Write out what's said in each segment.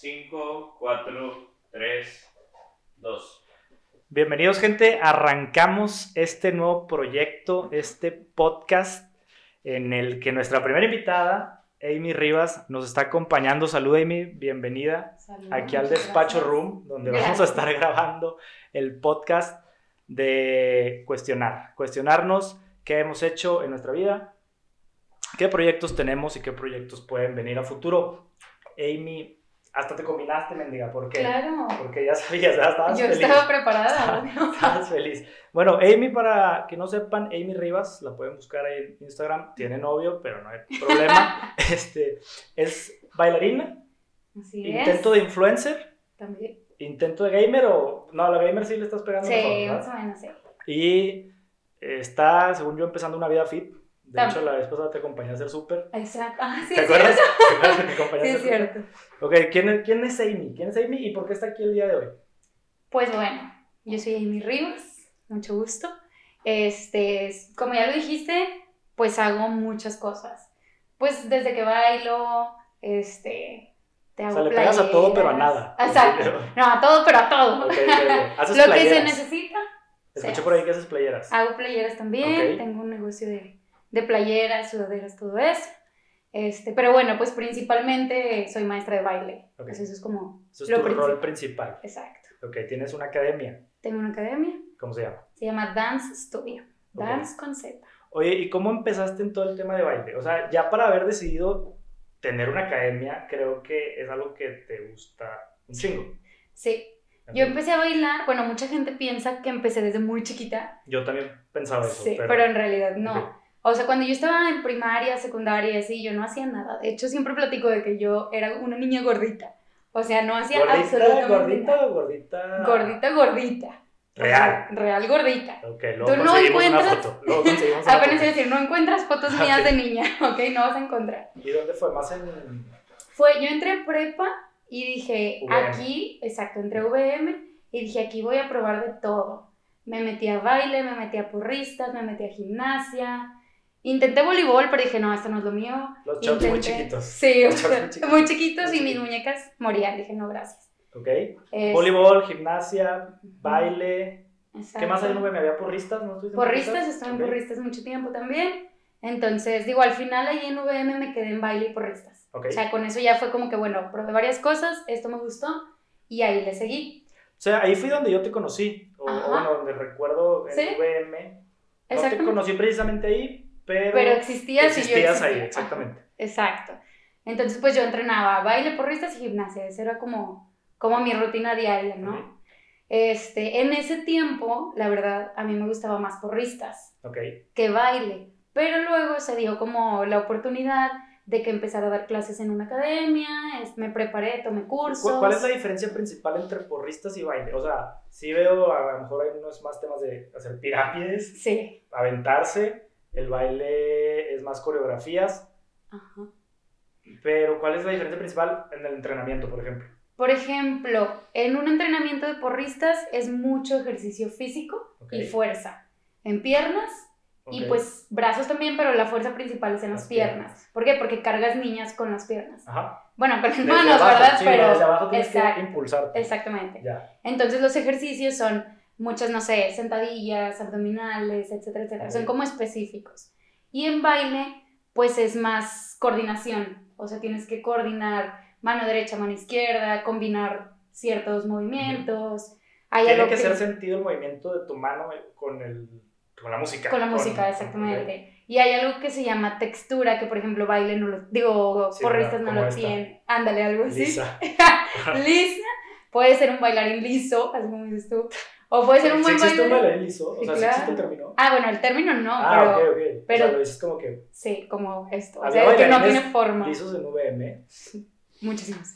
5, 4, 3, 2. Bienvenidos gente, arrancamos este nuevo proyecto, este podcast en el que nuestra primera invitada, Amy Rivas, nos está acompañando. Salud Amy, bienvenida aquí al despacho gracias. room, donde Gracias. vamos a estar grabando el podcast de cuestionar, cuestionarnos qué hemos hecho en nuestra vida, qué proyectos tenemos y qué proyectos pueden venir a futuro. Amy, hasta te combinaste, mendiga, ¿por qué? Claro. Porque ya sabías, ya estabas Yo feliz. estaba preparada. obvio. Estabas feliz. Bueno, Amy, para que no sepan, Amy Rivas, la pueden buscar ahí en Instagram, tiene novio, pero no hay problema. este, es bailarina, Así intento es. de influencer, También. intento de gamer o... No, a la gamer sí le estás pegando Sí, mejor, más o menos, sí. Y está, según yo, empezando una vida fit. De También. hecho, la vez pasada te acompañé a hacer súper. Exacto. Ah, sí, ¿Te acuerdas? ¿Te acuerdas que a Sí, hacer es cierto. Ok, ¿quién es, ¿quién es Amy? ¿Quién es Amy y por qué está aquí el día de hoy? Pues bueno, yo soy Amy Rivas, mucho gusto. Este, es- como ya lo dijiste, pues hago muchas cosas. Pues desde que bailo, este, te O hago sea, le pegas a todo, pero a playeras. nada. Exacto. No, a todo, pero a todo. Ok, ok, ok. Haces Lo que se playeras. necesita. Escuché se por ahí que haces playeras. Hago playeras también, Ok. tengo un negocio de, de playeras, sudaderas, todo eso. Este, pero bueno, pues principalmente soy maestra de baile. Pues eso es como Eso es lo tu principal. rol principal. Exacto. Ok, tienes una academia. Tengo una academia, ¿Cómo se llama? se llama Dance Studio. Dance con Z. Oye, ¿y cómo empezaste en todo el tema de baile? O sea, ya para haber decidido tener una academia, creo que es algo que te gusta un chingo. Sí. Yo empecé a bailar, bueno, mucha gente piensa que empecé desde muy chiquita. Yo también pensaba eso. Sí, pero, pero, en realidad no. O sea, cuando yo estaba en primaria, secundaria, así, yo no hacía nada. De hecho, siempre platico de que yo era una niña gordita. O sea, no hacía ¿Gordita, absolutamente gordita nada. o gordita? Gordita, gordita. Real. Real gordita. Ok, luego Tú no conseguimos una encuentras- foto. Luego conseguimos una Apenas foto. iba a decir, no encuentras fotos mías Ok. de niña, ¿ok? No vas a encontrar. ¿Y dónde fue? ¿Más en...? Fue, yo entré a prepa y dije, VM. aquí, exacto, entré a VM y dije, aquí voy a probar de todo. Me metí a baile, me metí a porristas, me metí a gimnasia. Intenté voleibol, pero dije, no, esto no es lo mío. Los shorts muy Intenté- chiquitos. Sí, Los chiquitos. muy chiquitos y mis muñecas morían. Dije, no, gracias. Ok. Es- Voleibol, gimnasia, baile. ¿Qué más hay en Exacto. VM? ¿Había porristas? ¿No en Porristas, estuve en porristas mucho tiempo también. Entonces, digo, al final ahí en VM me quedé en baile y porristas. Ok. O sea, con eso ya fue como que, bueno, probé varias cosas, esto me gustó y ahí le seguí. O sea, ahí fui donde yo te conocí. O, o bueno, donde recuerdo en Sí. VM. No te conocí precisamente ahí, pero, Pero existías y yo existías ahí, existía. exactamente. Ajá, exacto. Entonces, pues yo entrenaba baile, porristas y gimnasia. Esa era como, como mi rutina diaria, ¿no? Este, en ese tiempo, la verdad, a mí me gustaba más porristas Ok. que baile. Pero luego se dio como la oportunidad de que empezara a dar clases en una academia, es- me preparé, tomé cursos. ¿Cu- ¿Cuál es la diferencia principal entre porristas y baile? O sea, sí veo, a lo mejor hay unos más temas de hacer pirámides, Sí. aventarse, el baile es más coreografías, Ajá. pero ¿cuál es la diferencia principal en el entrenamiento, por ejemplo? Por ejemplo, en un entrenamiento de porristas es mucho ejercicio físico y fuerza. En piernas y pues brazos también, pero la fuerza principal es en las, Las piernas. piernas. ¿Por qué? Porque cargas niñas con las piernas. Ajá. Bueno, con las Desde manos, abajo, ¿verdad? sí, pero desde abajo tienes que impulsarte. exactamente. Ya. Entonces los ejercicios son muchas, no sé, sentadillas, abdominales, etcétera, etcétera. Son como específicos. Y en baile, pues es más coordinación. O sea, tienes que coordinar mano derecha, mano izquierda, combinar ciertos movimientos. Hay Tiene algo que ser sentido el movimiento de tu mano con, el, con la música. con la música, exactamente. Y hay algo que se llama textura, que por ejemplo baile no lo, digo, Sí, porristas no lo esta. tienen. Ándale, algo así. Lisa. Lisa. Puede ser un bailarín liso, así como dices tú. O puede ser un ¿Sí buen existe un claro. existe el término? Ah, bueno, el término no, Ah, pero ok, ok. pero- o sea, lo dices como que sí, como esto. O sea, que no tiene forma. lisos en VM. Muchísimos.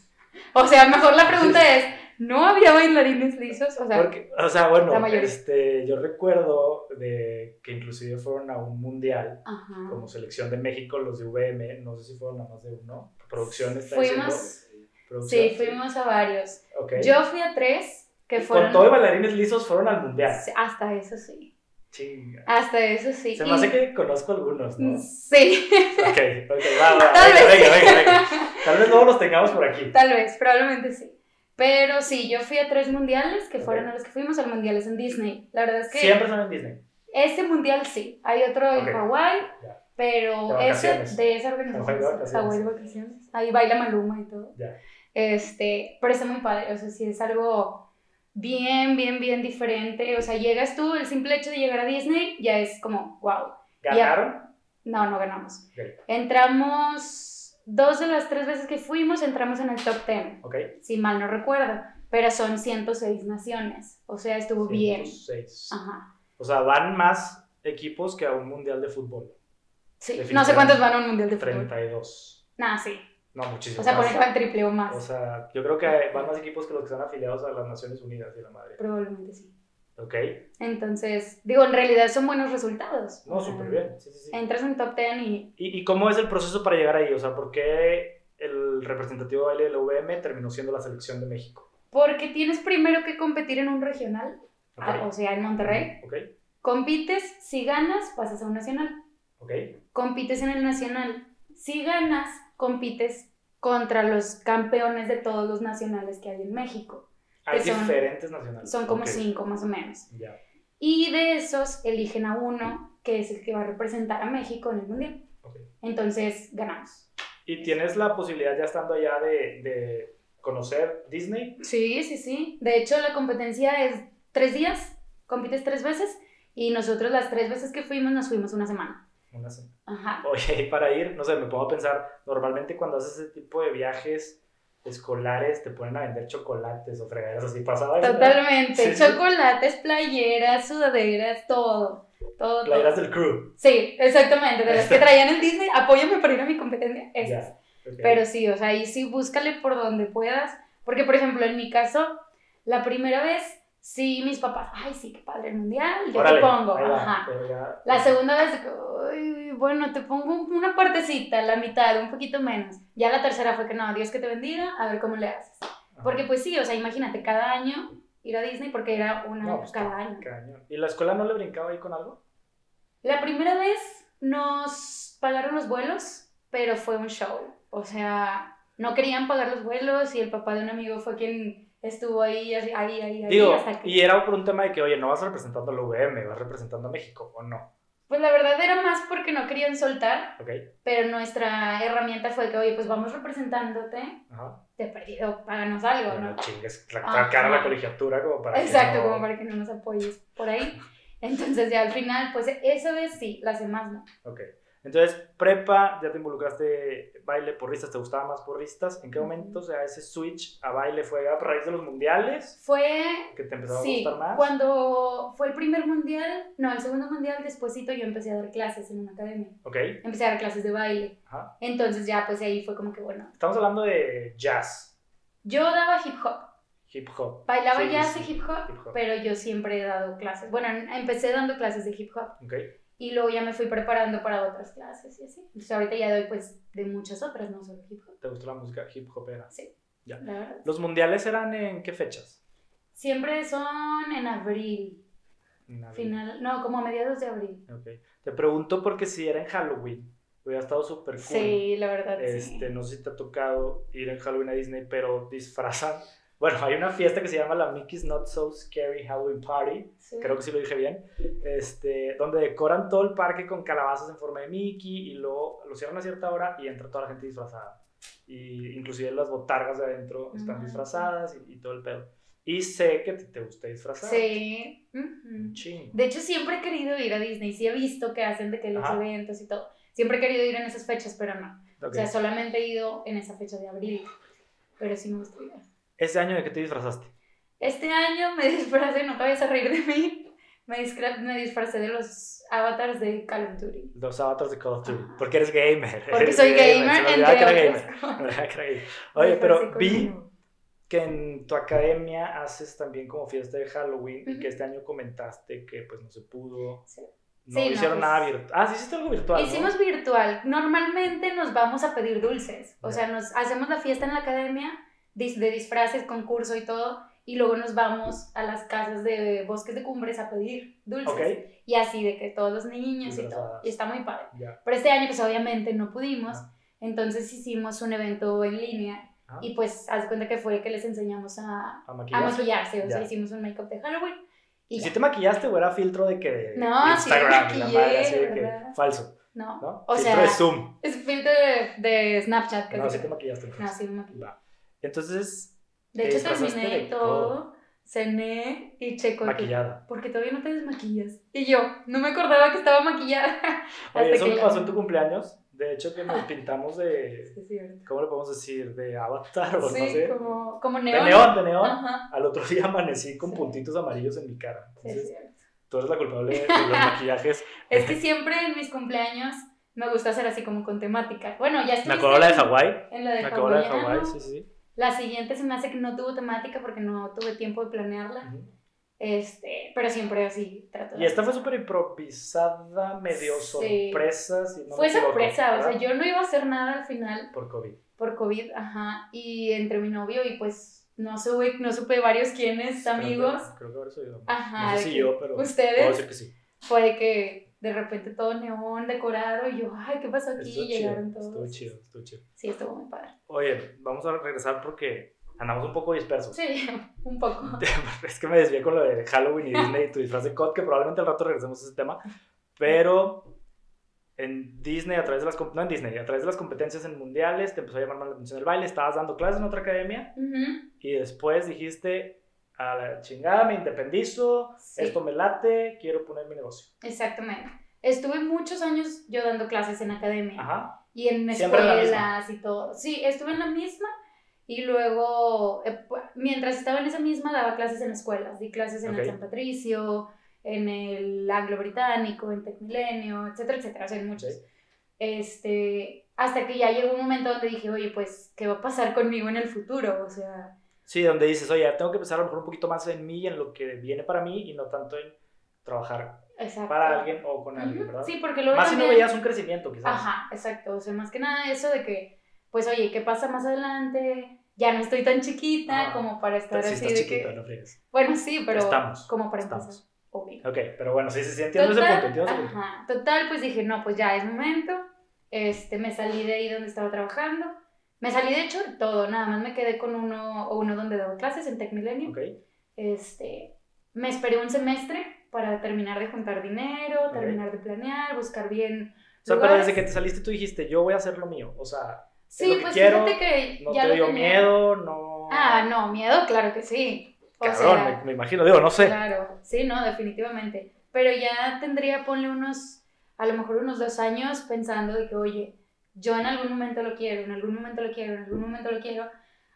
O sea, mejor la pregunta es, ¿no había bailarines lisos? O sea, Porque, o sea, bueno, este, yo recuerdo de que inclusive fueron a un mundial ajá. como selección de México, los de VM, no sé si fueron a más de uno. Producción está Fuimos- diciendo. Producción, Sí, fuimos a varios. Ok. Yo fui a tres, que Con fueron... todo y bailarines lisos fueron al mundial. Hasta eso sí. Chinga. Hasta eso sí. Se Y- me hace que conozco algunos, ¿no? Sí, Ok, ok, va, va. Tal venga, vez venga, venga, venga. Tal vez no los tengamos por aquí. tal vez, probablemente sí. Pero sí, yo fui a tres mundiales que fueron Ok. a los que fuimos, al mundiales en Disney. La verdad es que Siempre son en Disney. este mundial sí. Hay otro en Ok. Hawái, Ya. pero De ese de esa organización. vacaciones. Hawái de vacaciones. Ahí baila Maluma y todo. Ya. Este, pero está muy padre, o sea, sí es algo bien, bien, bien diferente. O sea, llegas tú, el simple hecho de llegar a Disney ya es como, wow. ¿Ganaron? No, no ganamos. Entramos, dos de las tres veces que fuimos, entramos en el top 10, Ok. si mal no recuerdo. Pero son 106 naciones, o sea, estuvo bien. 106. Ajá. O sea, van más equipos que a un mundial de fútbol. Sí, no sé cuántos van a un mundial de fútbol. 32. Nah, sí. No, muchísimo. O sea, por ejemplo, el triple o más. O sea, yo creo que van más equipos que los que están afiliados a las Naciones Unidas y la madre. Probablemente sí. Ok. Entonces, digo, en realidad son buenos resultados. No, súper bien. Sí, sí, sí. Entras en top 10 y ¿Y, y cómo es el proceso para llegar ahí? O sea, ¿por qué el representativo de la UVM terminó siendo la selección de México? Porque tienes primero que competir en un regional, Ok. ah, o sea, en Monterrey. Ok. Compites, si ganas, pasas a un nacional. Ok. Compites en el nacional. Si ganas, compites contra los campeones de todos los nacionales que hay en México. Hay Que son- diferentes nacionales. Son como cinco más o menos. Ya. Y de esos eligen a uno que es el que va a representar a México en el mundial. Ok. Entonces ganamos. ¿Y tienes la posibilidad ya estando allá de, de conocer Disney? Sí, sí, sí. De hecho, la competencia es tres días, compites tres veces y nosotros las tres veces que fuimos nos fuimos una semana. Una semana. Ajá. Oye, y para ir, no sé, me a pensar, normalmente cuando haces ese tipo de viajes escolares te ponen a vender chocolates o fregaderas así ¿no? Totalmente. Sí, sí. Chocolates, playeras, sudaderas, todo. Todo, Playeras todo. del crew. Sí, exactamente. De las que traían en Disney, apóyame para ir a mi competencia. Esas. Ya. Pero sí, o sea, ahí sí búscale por donde puedas. Porque, por ejemplo, en mi caso, la primera vez, sí, mis papás, ay, sí, qué padre el mundial, yo Órale, te pongo. va, Ajá. ya- La segunda vez, "Ay, bueno, te pongo una partecita, la mitad, un poquito menos. Ya la tercera fue que no, Dios que te bendiga, a ver cómo le haces. Ajá. Porque pues sí, o sea, imagínate, cada año ir a Disney porque era una No, pues, cada año. Cañón. ¿Y la escuela no le brincaba ahí con algo? La primera vez nos pagaron los vuelos, pero fue un show. O sea, no querían pagar los vuelos y el papá de un amigo fue quien estuvo ahí, ahí, ahí, ahí, Digo, hasta que... y era por un tema de que, oye, no vas representando a la UVM, vas representando a México, ¿o no? Pues la verdad era más porque no querían soltar, ¿Ok? pero nuestra herramienta fue que, oye, pues vamos representándote, Ajá. de perdido, páganos algo, Bueno, ¿no? chingues, la, cara la colegiatura como para Exacto, no- como para que no nos apoyes por ahí. Entonces ya al final, pues esa vez sí, las demás no. Ok. Entonces, prepa, ya te involucraste baile, porristas, ¿te gustaban más porristas? ¿En qué momento, o sea, ese switch a baile fue a raíz de los mundiales? Fue ¿Que te empezaba Sí, a gustar más? cuando fue el primer mundial, no, el segundo mundial, despuésito yo empecé a dar clases en una academia. Ok. Empecé a dar clases de baile. Ajá. Entonces ya, pues ahí fue como que, bueno, Estamos hablando de jazz, yo daba hip hop. hip hop. Bailaba Sí, jazz sí, y hip hop, hip hop. pero yo siempre he dado clases. Bueno, en- empecé dando clases de hip hop Ok. Y luego ya me fui preparando para otras clases y así. Entonces ahorita ya doy pues de muchas otras, no solo hip hop. ¿Te gustó la música hip hopera? Sí, Ya. la verdad. ¿Los mundiales eran en qué fechas? Siempre son en abril, En abril. final, no, como a mediados de abril. Ok. Te pregunto porque si era en Halloween, hubiera estado súper cool. Sí, la verdad, sí. Este, no sé si te ha tocado ir en Halloween a Disney, pero disfrazan. Bueno, hay una fiesta que se llama la Mickey's Not So Scary Halloween Party, Sí. creo que sí lo dije bien, este, donde decoran todo el parque con calabazas en forma de Mickey y luego lo cierran a cierta hora y entra toda la gente disfrazada. Y inclusive las botargas de adentro están Ah, disfrazadas y, y todo el pedo. Y sé que te, te gusta disfrazar. Sí. Ujú. chingo. De hecho, siempre he querido ir a Disney. Sí he visto que hacen de que los Ajá. eventos y todo. Siempre he querido ir en esas fechas, pero no. Ok. O sea, solamente he ido en esa fecha de abril. Pero sí me gustaría. ¿Ese año de qué te disfrazaste? Este año me disfracé, no te vayas a reír de mí. Me, discra- me disfracé de los avatars de Call of Duty. Los avatars de Call of Duty. Ajá. Porque eres gamer. Porque eres soy gamer, me entre otras gamer. cosas. Gamer. Oye, pero vi que en tu academia haces también como fiesta de Halloween y Ujú. que este año comentaste que pues no se pudo. Sí. No Sí, no, hicieron pues- nada virtual. Ah, sí hiciste algo virtual. ¿no? Hicimos virtual. Normalmente nos vamos a pedir dulces. O Ya. sea, nos hacemos la fiesta en la academia de disfraces, concurso y todo. y luego nos vamos a las casas de bosques de cumbres a pedir dulces. Ok. Y así de que todos los niños y todo. Y está muy padre. Ya. Pero este año pues obviamente no pudimos, Ah. entonces hicimos un evento en línea Ah. y pues haz de cuenta que fue que les enseñamos a, ¿A a maquillarse? maquillarse, o sea, Ya. hicimos un make-up de Halloween. Y ¿Y si te maquillaste o era filtro de que de No, sí Instagram, la maquillé, madre, así de que falso, No, ¿no? o filtro sea, de Zoom. es filtro de, de Snapchat. No, sí te maquillaste. No, sí me maquillé. Va. Entonces, De hecho, disfrazaste terminé de todo, cené y checo. que- maquillada. Porque todavía no te desmaquillas. Y yo, no me acordaba que estaba maquillada. Oye, Hasta eso que me pasó en tu cumpleaños. De hecho, que nos pintamos de. Sí, es. ¿Cómo le podemos decir? De avatar o Sí, no sé. como, como De neón. neón, de neón. Ajá. Al otro día amanecí con Sí. puntitos amarillos en mi cara. Es Entonces, cierto. tú eres la culpable de los maquillajes. Es que siempre en mis cumpleaños me gusta hacer así como con temática. Bueno, ya Me estuviste acuerdo la de Hawái. En la de Me acuerdo la de. Hawái, sí, sí. La siguiente se me hace que no tuvo temática porque no tuve tiempo de planearla. Este, pero siempre así trato de Y esta fue súper improvisada, medio Sí. sorpresa. si no Fue sorpresa, o sea, yo no iba a hacer nada al final Por COVID. por COVID, ajá, y entre mi novio y pues no supe, no supe varios quiénes, amigos, Creo que, creo que haber sido. Ajá, No sé si que yo, pero. ustedes. Puedo decir que sí. fue de que de repente todo neón, decorado, y yo, ay, ¿qué pasó aquí? Estuvo chido. llegaron todos. Estuvo chido, estuvo chido. Sí, estuvo muy padre. Oye, vamos a regresar porque andamos un poco dispersos. Sí, un poco. es que me desvié con lo de Halloween y Disney y tu disfraz de COD, que probablemente al rato regresemos a ese tema. Pero en Disney, a través de las... No en Disney, a través de las competencias en mundiales, te empezó a llamar más la atención el baile, estabas dando clases en otra academia Ujú, y después dijiste, a la chingada, me independizo, sí. esto me late, quiero poner mi negocio. Exactamente. Estuve muchos años yo dando clases en academia. Ajá. y en escuelas y todo. Sí, estuve en la misma y luego, eh, mientras estaba en esa misma, daba clases en escuelas. Di clases en Ok. el San Patricio, en el Anglo Británico, en Tecmilenio, etcétera, etcétera, o sea, en muchos. Este, hasta que ya llegó un momento donde dije, oye, pues, ¿qué va a pasar conmigo en el futuro? O sea, Sí, donde dices, oye, tengo que pensar a lo mejor un poquito más en mí y en lo que viene para mí y no tanto en trabajar exacto. para alguien o con alguien, Ujú, ¿verdad? Sí, porque luego Más si no también- veías un crecimiento, quizás. Ajá, exacto. O sea, más que nada eso de que, pues, oye, ¿qué pasa más adelante? Ya no estoy tan chiquita Ah, como para estar así estás de chiquita, que... no friegues. Bueno, sí, pero Estamos, como para estamos. empezar, obvio. Ok, pero bueno, sí, sí, sí, entiendo ese punto, entiendo ese punto. ajá, total, pues dije, no, pues ya es momento. Este, me salí de ahí donde estaba trabajando. Me salí de hecho de todo, nada más me quedé con uno o uno donde daba clases en Tech Millennium. Ok, Este, me esperé un semestre para terminar de juntar dinero, terminar de planear, buscar bien. o sea, pero desde que te saliste tú dijiste, yo voy a hacer lo mío, o sea, Sí, lo que pues quiero, fíjate que no ya te lo dio tenía. miedo, no... Ah, no, miedo, claro que sí. O Cabrón, sea, me, me imagino, digo, no sé. Claro, sí, no, definitivamente. Pero ya tendría, ponle unos, a lo mejor unos dos años pensando de que, oye, yo en algún momento lo quiero, en algún momento lo quiero, en algún momento lo quiero,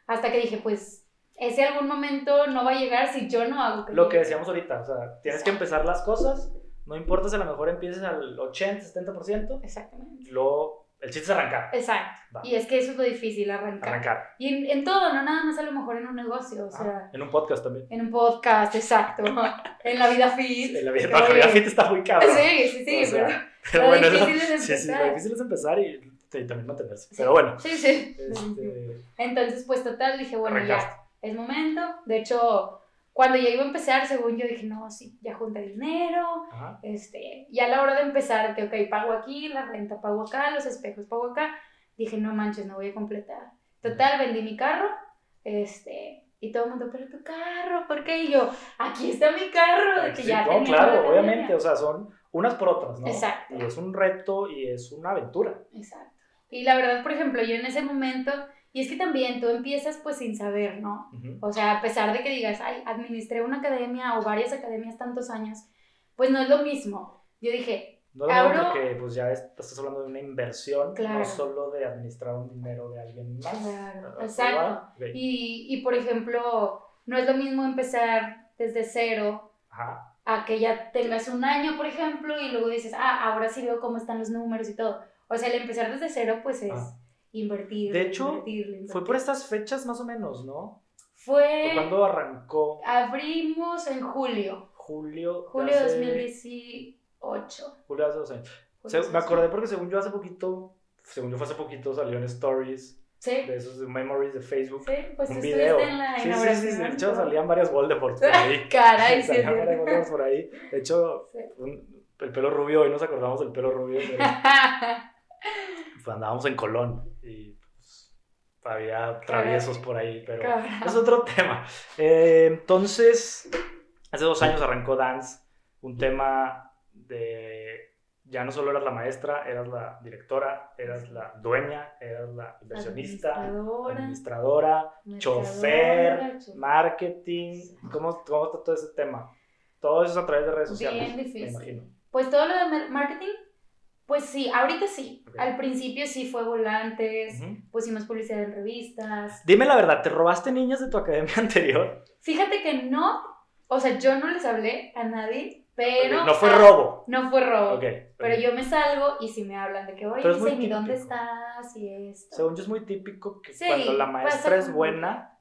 hasta que dije, pues, ese algún momento no va a llegar si yo no hago Lo que decíamos ahorita, o sea, tienes que empezar las cosas, no importa si a lo mejor empieces al 80, 70%, Exactamente. luego el chiste es arrancar, Exacto. Va. Y es que eso es lo difícil, arrancar. arrancar. Y en, en todo, no nada más a lo mejor en un negocio, o Ah, sea, en un podcast también. en un podcast, exacto. en la vida fit. En la vida, que, la vida fit está muy cabrón. Sí, sí, sí, O sea, pero- Pero lo bueno, difícil es sí, sí, lo empezar. difícil es empezar y, y también mantenerse. Sí. Pero bueno, Sí, sí. este, Entonces, pues total, dije, bueno, Arrancaste. ya, es momento. De hecho, cuando ya iba a empezar, según yo dije, no, sí, ya junté dinero. ajá, Este, y a la hora de empezar, que, ok, pago aquí, la renta pago acá, los espejos pago acá, dije, no manches, no voy a completar. Total, vendí mi carro, este, y todo el mundo, pero tu carro, ¿por qué? Y yo, aquí está mi carro, de que sí, ya no, claro, obviamente, o sea, son unas por otras, ¿no? Exacto. Y es un reto y es una aventura. Exacto. Y la verdad, por ejemplo, yo en ese momento, y es que también tú empiezas pues sin saber, ¿no? Ujú. O sea, a pesar de que digas, ay, administré una academia o varias academias tantos años, pues no es lo mismo. Yo dije, No es lo mismo Abro- porque pues ya es- estás hablando de una inversión, Claro. no solo de administrar un dinero de alguien más. Claro, ¿verdad? exacto. Y, y por ejemplo, no es lo mismo empezar desde cero Ajá. a que ya tengas un año, por ejemplo, y luego dices, ah, ahora sí veo cómo están los números y todo. O sea, el empezar desde cero, pues es Ah. invertir. De hecho, invertirle, Fue por estas fechas más o menos, ¿no? Fue. Cuando arrancó Abrimos en julio. julio. Julio de hace- 2018. Julio de hace dos años. Se- me 2018. acordé porque según yo hace poquito, según yo fue hace poquito, salió en Stories Sí, de esos memories de Facebook. sí, pues un video. en la Sí, sí, inauguración. sí, de hecho salían varias Voldemorts por ahí. Caray, sí, salían varias cierto. Voldemorts por ahí. De hecho, Sí. un- el pelo rubio, hoy nos acordamos del pelo rubio. pero, pues, andábamos en Colón y pues, había traviesos por ahí, pero es otro tema. Eh, entonces, hace dos años arrancó Dance, un tema de... Ya no solo eras la maestra, eras la directora, eras la dueña, eras la inversionista, Administradora, administradora, chofer, marketing. ¿Cómo, ¿Cómo está todo ese tema? Todo eso es a través de redes sociales. Bien Me difícil. imagino. Pues todo lo de mar- marketing, pues sí, ahorita sí. Al principio sí fue volantes, Ujú. pusimos publicidad en revistas. Dime la verdad, ¿te robaste niñas de tu academia anterior? Fíjate que no, o sea, yo no les hablé a nadie, pero... no fue robo. No fue robo. Ok. Pero yo me salgo y si me hablan de que, oye, Isabel, ¿y dónde estás? Y esto. Según yo es muy típico que Sí, cuando la maestra es buena,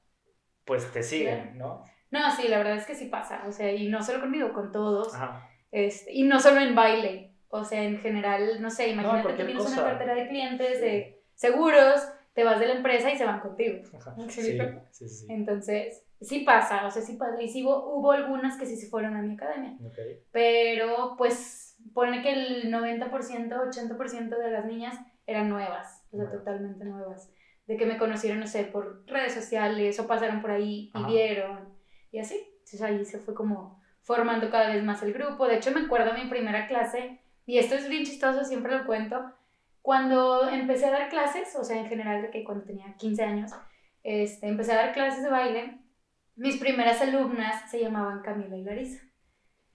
pues te siguen. ¿no? No, sí, la verdad es que sí pasa. O sea, y no solo conmigo, con todos. Ajá. Este, y no solo en baile. O sea, en general, no sé, imagínate que cualquier tienes cosa. una cartera de clientes de seguros, te vas de la empresa y se van contigo. ajá. ¿Me Sí, sí, sí. Entonces, sí pasa, o sea, sí pasa. Y sí hubo, hubo algunas que sí se fueron a mi academia. Ok. Pero, pues, pone que el 90%, 80% de las niñas eran nuevas, o sea, Nuevas. totalmente nuevas. De que me conocieron, no sé, por redes sociales o pasaron por ahí y Ajá. vieron. Y así. Entonces ahí se fue como formando cada vez más el grupo. De hecho, me acuerdo mi primera clase, y esto es bien chistoso, siempre lo cuento. Cuando empecé a dar clases, o sea, en general, de que cuando tenía 15 años, este, empecé a dar clases de baile, mis primeras alumnas se llamaban Camila y Larisa.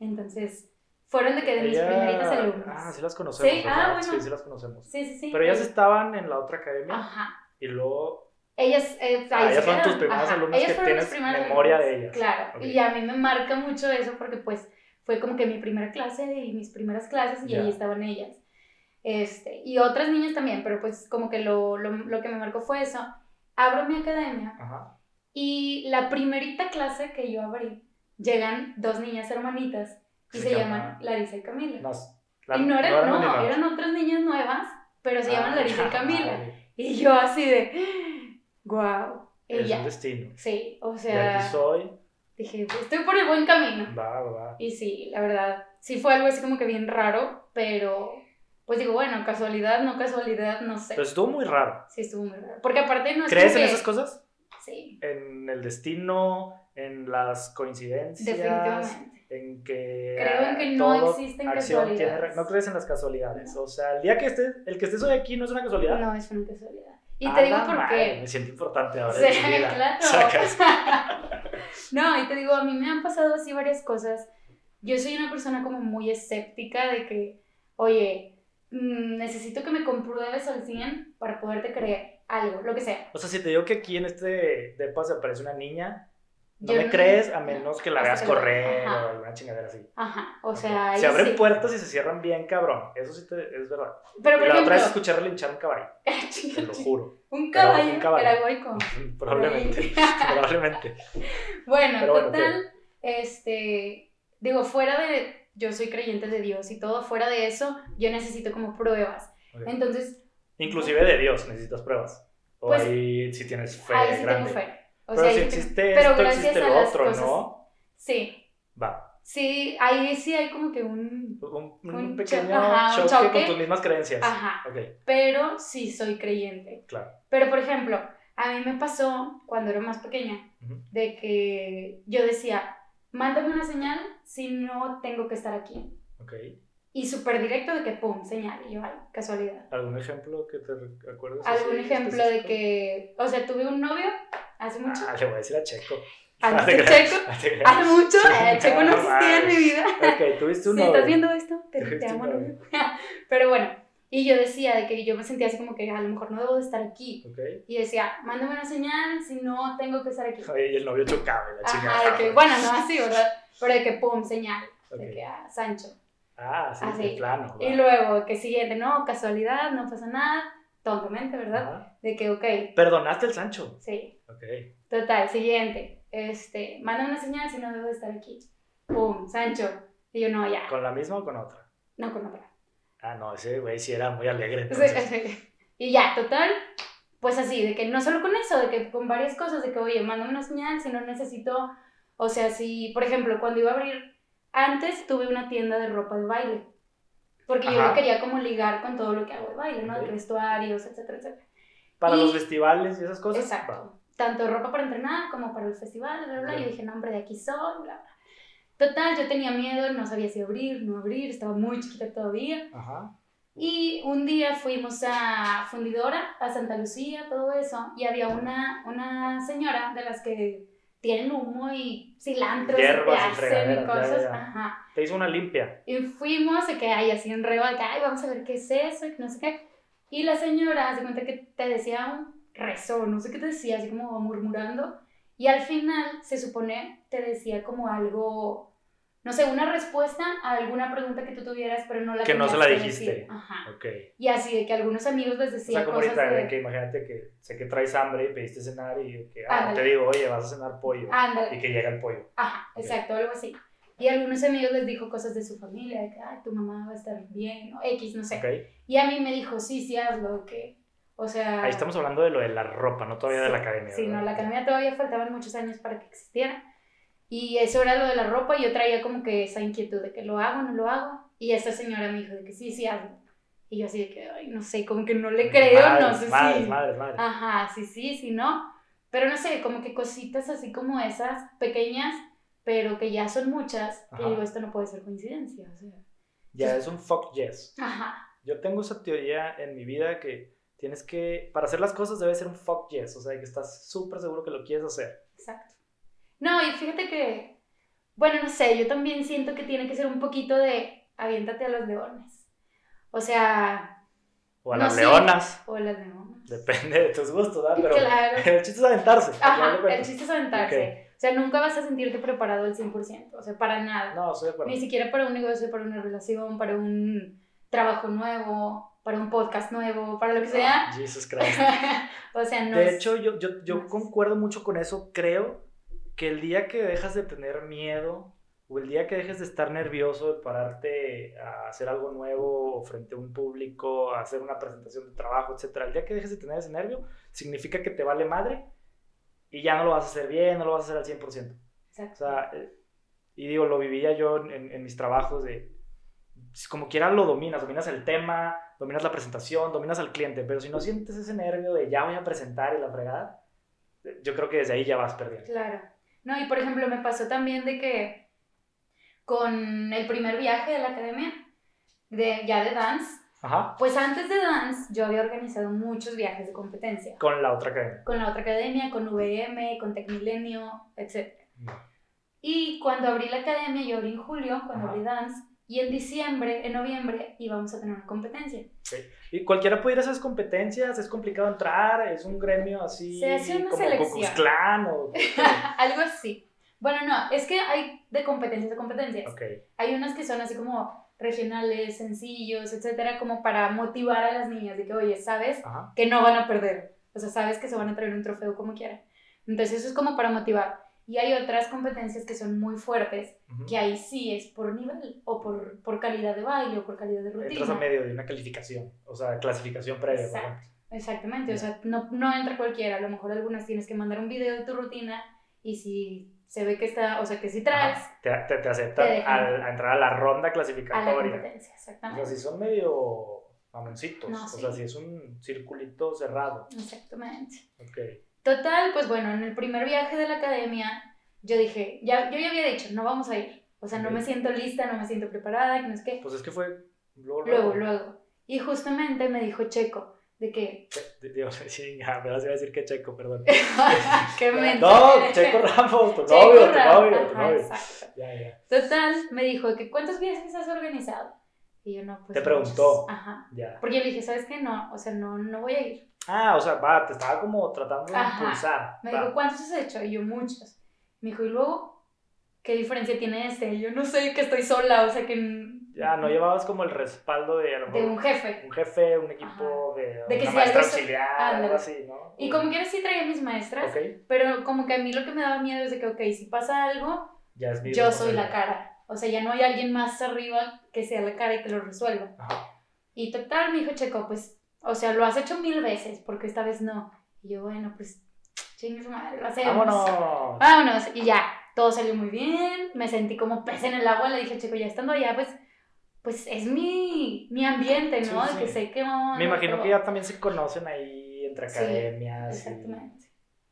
Entonces, fueron de que de mis Ella- primeritas alumnas. Ah, sí las conocemos. Sí, ah, bueno. Sí, sí las conocemos. Sí, sí, sí. Pero ellas estaban en la otra academia Ajá. y luego Ellas, eh, Ah, ellas fueron tus primeras Ajá. alumnas Ellas que tienes memoria alumnas. de ellas. Claro, Ok. y a mí me marca mucho eso porque pues fue como que mi primera clase y mis primeras clases y Ya. ahí estaban ellas. Este, y otras niñas también, pero pues como que lo, lo, lo que me marcó fue eso. Abro mi academia Ajá. y la primerita clase que yo abrí, llegan dos niñas hermanitas y Se se, llaman- llaman Larisa y Camila. No, la- y no eran, no, menores. eran otras niñas nuevas, pero se llaman Ah, Larisa y Camila. madre. Y yo así de, wow, Es un ella. destino. Sí, o Y sea, aquí soy. Dije, estoy por el buen camino. Va, va. Y sí, la verdad, sí fue algo así como que bien raro, pero pues digo, bueno, casualidad, no casualidad, no sé. Pero estuvo muy raro. Sí, estuvo muy raro. Porque aparte no es ¿Crees en que- esas cosas? Sí, En el destino, en las coincidencias. definitivamente. En que. Creo en que no existen tiene casualidades. no crees en las casualidades. O sea, el día que estés, el que estés hoy aquí no es una casualidad. No es una casualidad. Y te digo por qué. Me siento importante ahora. Sí, en mi vida. claro. Sacas. no, y te digo, a mí me han pasado así varias cosas. Yo soy una persona como muy escéptica de que, oye, mm, necesito que me compruebes al 100 para poderte creer algo, lo que sea. O sea, si te digo que aquí en este depa se aparece una niña, no me no- crees a menos que la veas correr ajá. o alguna chingadera así. Ajá, o sea, se abren sí. puertas y se cierran bien, cabrón. Eso sí te- es verdad. Pero Y por la otra vez escuché relinchar un caballo, te lo juro. un caballo, un caballo. era goico. Probablemente. Probablemente. Bueno, Pero bueno, total, este, digo, fuera de, yo soy creyente de Dios y todo, fuera de eso, yo necesito como pruebas. Entonces, Inclusive de Dios necesitas pruebas. O Pues, ahí si tienes fe ahí sí grande. tengo fe. O Pero sea, si existe pero esto, gracias existe a lo otro, cosas- ¿no? Sí, Va. sí, ahí sí hay como que un, Un, un Un pequeño cho- ajá, choque, choque. con tus mismas creencias. ajá, pero sí soy creyente. claro. Pero, por ejemplo, a mí me pasó cuando era más pequeña, de que yo decía, mándame una señal si no tengo que estar aquí. Ok. Y súper directo de que, pum, señal. Y yo, ay, casualidad. ¿Algún ejemplo que te acuerdes? Algún ejemplo de que, o sea, tuve un novio hace mucho. Ah, le voy a decir a Checo. ¿Hace Checo? Hace mucho, eh, Checo no No existía en mi vida. Ok, tuviste un Si estás viendo esto, te, te amo. Pero bueno, y yo decía de que yo me sentía así como que a lo mejor no debo de estar aquí. Ok. Y decía, mándame una señal si no tengo que estar aquí. Oye, y el novio chocaba y la chingada. Ajá, de que, bueno, no así, ¿verdad? Pero de que, pum, señal. De Ok. que, ah, Sancho. Ah, sí, Así. de plano. Y va. luego, que siguiente, no, casualidad, no pasa nada, tontamente, ¿verdad? Ajá. De que, ok, Perdonaste el Sancho. sí, Ok. total, siguiente, este, manda una señal si no debo de estar aquí. Pum, Sancho. Y yo, no, ya, ¿Con la misma o con otra? no con otra. Ah, no, ese güey sí era muy alegre. Sí, Entonces. sí. Y ya, total, pues así, de que no solo con eso, de que con varias cosas, de que, oye, mándame una señal si no necesito, o sea, si, por ejemplo, cuando iba a abrir, antes tuve una tienda de ropa de baile, porque yo Ajá. lo quería como ligar con todo lo que hago de baile, ¿no? Ok. De vestuarios, etcétera, etcétera. Para Y- los festivales y esas cosas. va. Exacto. Tanto ropa para entrenar como para el festival, bla, bla, bla. Ok. Yo dije, no, hombre, de aquí soy, bla, bla. Total, yo tenía miedo, no sabía si abrir, no abrir, estaba muy chiquita todavía. Ajá. Y un día fuimos a Fundidora, a Santa Lucía, todo eso, y había una, una señora de las que tienen humo y cilantro y te Hierbas y hacen y cosas. ya, ya. Ajá. Te hizo una limpia. Y fuimos, y que hay así en reba, ay, vamos a ver qué es eso, y no sé qué. Y la señora se cuenta que te decía un rezo, no sé qué te decía, así como murmurando. Y al final, se supone, te decía como algo, no sé, una respuesta a alguna pregunta que tú tuvieras, pero no la Que no se la dijiste. decir. Ajá. Ok. Y así, de que algunos amigos les O decía sea, como cosas ahorita, de... que imagínate que sé que traes hambre y pediste cenar y que, ah, te digo, oye, vas a cenar pollo. Ándale. Y que llega el pollo. Ajá, exacto, algo así. Y algunos amigos les dijo cosas de su familia, de que, ay, tu mamá va a estar bien, o X, no sé. Ok. Y a mí me dijo, sí, sí, hazlo, que, o sea... Ahí estamos hablando de lo de la ropa, no todavía de la academia. Sí, no, ¿verdad? la academia todavía faltaban muchos años para que existiera. Y eso era lo de la ropa y yo traía como que esa inquietud de que lo hago, no lo hago. Y esta señora me dijo de que sí, sí, hazlo. Y yo así de que, ay, no sé, como que no le creo, Madres, no sé madres, si... Madres, madres, Ajá, sí, sí, sí, no. Pero no sé, como que cositas así como esas, pequeñas, pero que ya son muchas. Ajá. Y digo, esto no puede ser coincidencia, o sea. Ya es un fuck yes. Ajá, Yo tengo esa teoría en mi vida que tienes que, para hacer las cosas debe ser un fuck yes, o sea, que estás súper seguro que lo quieres hacer. exacto. No, y fíjate que, bueno, no sé, yo también siento que tiene que ser un poquito de aviéntate a los leones. O sea, O a No las sé. leonas, o las leonas. depende de tus gustos, ¿verdad? Pero Claro. el chiste es aventarse. Ajá, el chiste es aventarse. O sea, nunca vas a sentirte preparado al 100%, o sea, para nada. No, acuerdo. Ni siquiera para un negocio, para una relación, para un trabajo nuevo, para un podcast nuevo, para lo que sea. Ah, Jesus Christ. o sea, no De hecho, yo, yo, yo no concuerdo mucho con eso. Creo que el día que dejas de tener miedo o el día que dejes de estar nervioso de pararte a hacer algo nuevo frente a un público, a hacer una presentación de trabajo, etcétera, el día que dejes de tener ese nervio, significa que te vale madre y ya no lo vas a hacer bien, no lo vas a hacer al 100%. O Exacto. sea, eh, y digo, lo vivía yo en, en mis trabajos de, si como quiera lo dominas, dominas el tema, dominas la presentación, dominas al cliente, pero si no sientes ese nervio de ya voy a presentar y la fregada, yo creo que desde ahí ya vas perdiendo. Claro. No, y por ejemplo, me pasó también de que con el primer viaje de la academia, de, ya de dance, Ajá, pues antes de dance yo había organizado muchos viajes de competencia. con la otra academia. Con la otra academia, con VM, con Tecmilenio, etc. Y cuando abrí la academia, yo abrí en julio, cuando Ajá. abrí dance, y en diciembre, en noviembre, íbamos a tener una competencia. Y cualquiera puede ir a esas competencias, es complicado entrar, es un gremio así Se hace una como selección. Klan o... Algo así. Bueno, no, es que hay de competencias a competencias. Ok, Hay unas que son así como regionales, sencillos, etcétera, como para motivar a las niñas de que, oye, sabes ajá, que no van a perder. O sea, sabes que se van a traer un trofeo como quieran. Entonces, eso es como para motivar. Y hay otras competencias que son muy fuertes, ujú. que ahí sí es por nivel, o por, por calidad de baile, o por calidad de Entras a rutina. medio de una calificación, o sea, clasificación previa. ejemplo. Exactamente, o sea, no, no entra cualquiera. A lo mejor algunas tienes que mandar un video de tu rutina y si se ve que está, o sea, que si traes Ajá, Te, te, te aceptan Te al- a entrar a la ronda a la clasificatoria. competencia, O sea, exactamente. si son medio mamoncitos. No, o sí. sea, si es un circulito cerrado. Exactamente. Ok. Total, pues bueno, en el primer viaje de la academia, yo dije, ya, yo ya había dicho, no vamos a ir. O sea, no me siento lista, no me siento preparada, que no es que. Pues es que fue luego. Luego, luego. Y justamente me dijo Checo, de que. Dios, me vas a decir que Checo, perdón. ¡Qué no, Checo Ramos, tu Checo novio, tu Ramos, novio, tu novio. exacto. Ya, ya. Total, me dijo de que ¿cuántos viajes has organizado? Y yo no, pues. Te muchos. preguntó. Ajá. Ya. Porque yo le dije, ¿sabes qué? No, o sea, no, no voy a ir. Ah, o sea, va, te estaba como tratando de Ajá. impulsar. Me va. dijo, ¿cuántos has hecho? Y yo, muchos. Me dijo, ¿y luego qué diferencia tiene este? Y yo no sé, que estoy sola, o sea, que. Ya, no llevabas como el respaldo de a lo De un jefe. un jefe, un equipo, de, De que una si maestra algo auxiliar, Ándale. algo así, ¿no? Y como quiera sí traía mis maestras, Ok, pero como que a mí lo que me daba miedo es de que, ok, si pasa algo, ya es mi yo soy la cara. O sea, ya no hay alguien más arriba que sea la cara y que lo resuelva. Ajá. Y total, me dijo Checo, pues O sea, lo has hecho mil veces, porque esta vez no. Y yo, bueno, pues, chingue su madre, lo hacemos. Vámonos. Vámonos. Y ya, todo salió muy bien. Me sentí como pez en el agua. Le dije, chico, ya estando allá, pues, pues es mi, mi ambiente, ¿no? Sí, De que sí. sé que vamos. Me imagino que ya también se conocen ahí entre Sí, academias. y- Exactamente.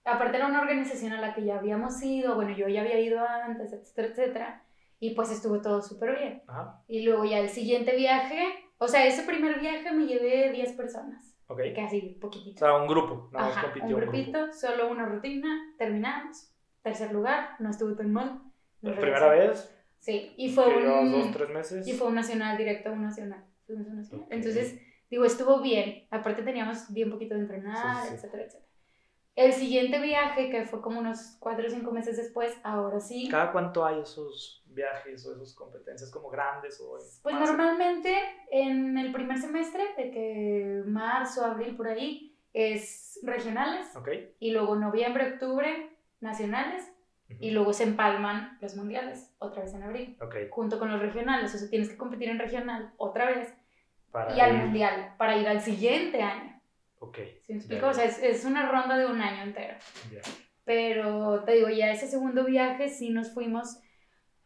Aparte era una organización a la que ya habíamos ido, bueno, yo ya había ido antes, etcétera, etcétera, y pues estuvo todo súper bien. Ajá, Y luego ya el siguiente viaje, o sea, ese primer viaje me llevé 10 personas, ok. casi O poquitito. sea, un grupo. Más Ajá, compitió un un grupo. grupito, solo una rutina, terminamos. Tercer lugar, no estuvo tan mal. La primera vez, Sí, y fue un... dos, tres meses. Y fue un nacional, directo a un nacional. Un nacional. Ok. Entonces, digo, estuvo bien. Aparte teníamos bien poquito de entrenar, Sí, sí. etcétera, etcétera. El siguiente viaje, que fue como unos cuatro o cinco meses después, ahora sí. ¿Cada cuánto hay esos viajes o esas competencias como grandes? O Pues más? normalmente en el primer semestre, de que marzo, abril, por ahí, es regionales. Ok. Y luego noviembre, octubre, nacionales. Y luego se empalman los mundiales, otra vez en abril. Ok. Junto con los regionales. O sea, tienes que competir en regional otra vez. Para y al ir- mundial, para ir al siguiente año. Ok. ¿Sí me explico? ya. O sea, es, es una ronda de un año entero. ya. Pero te digo, ya ese segundo viaje sí nos fuimos,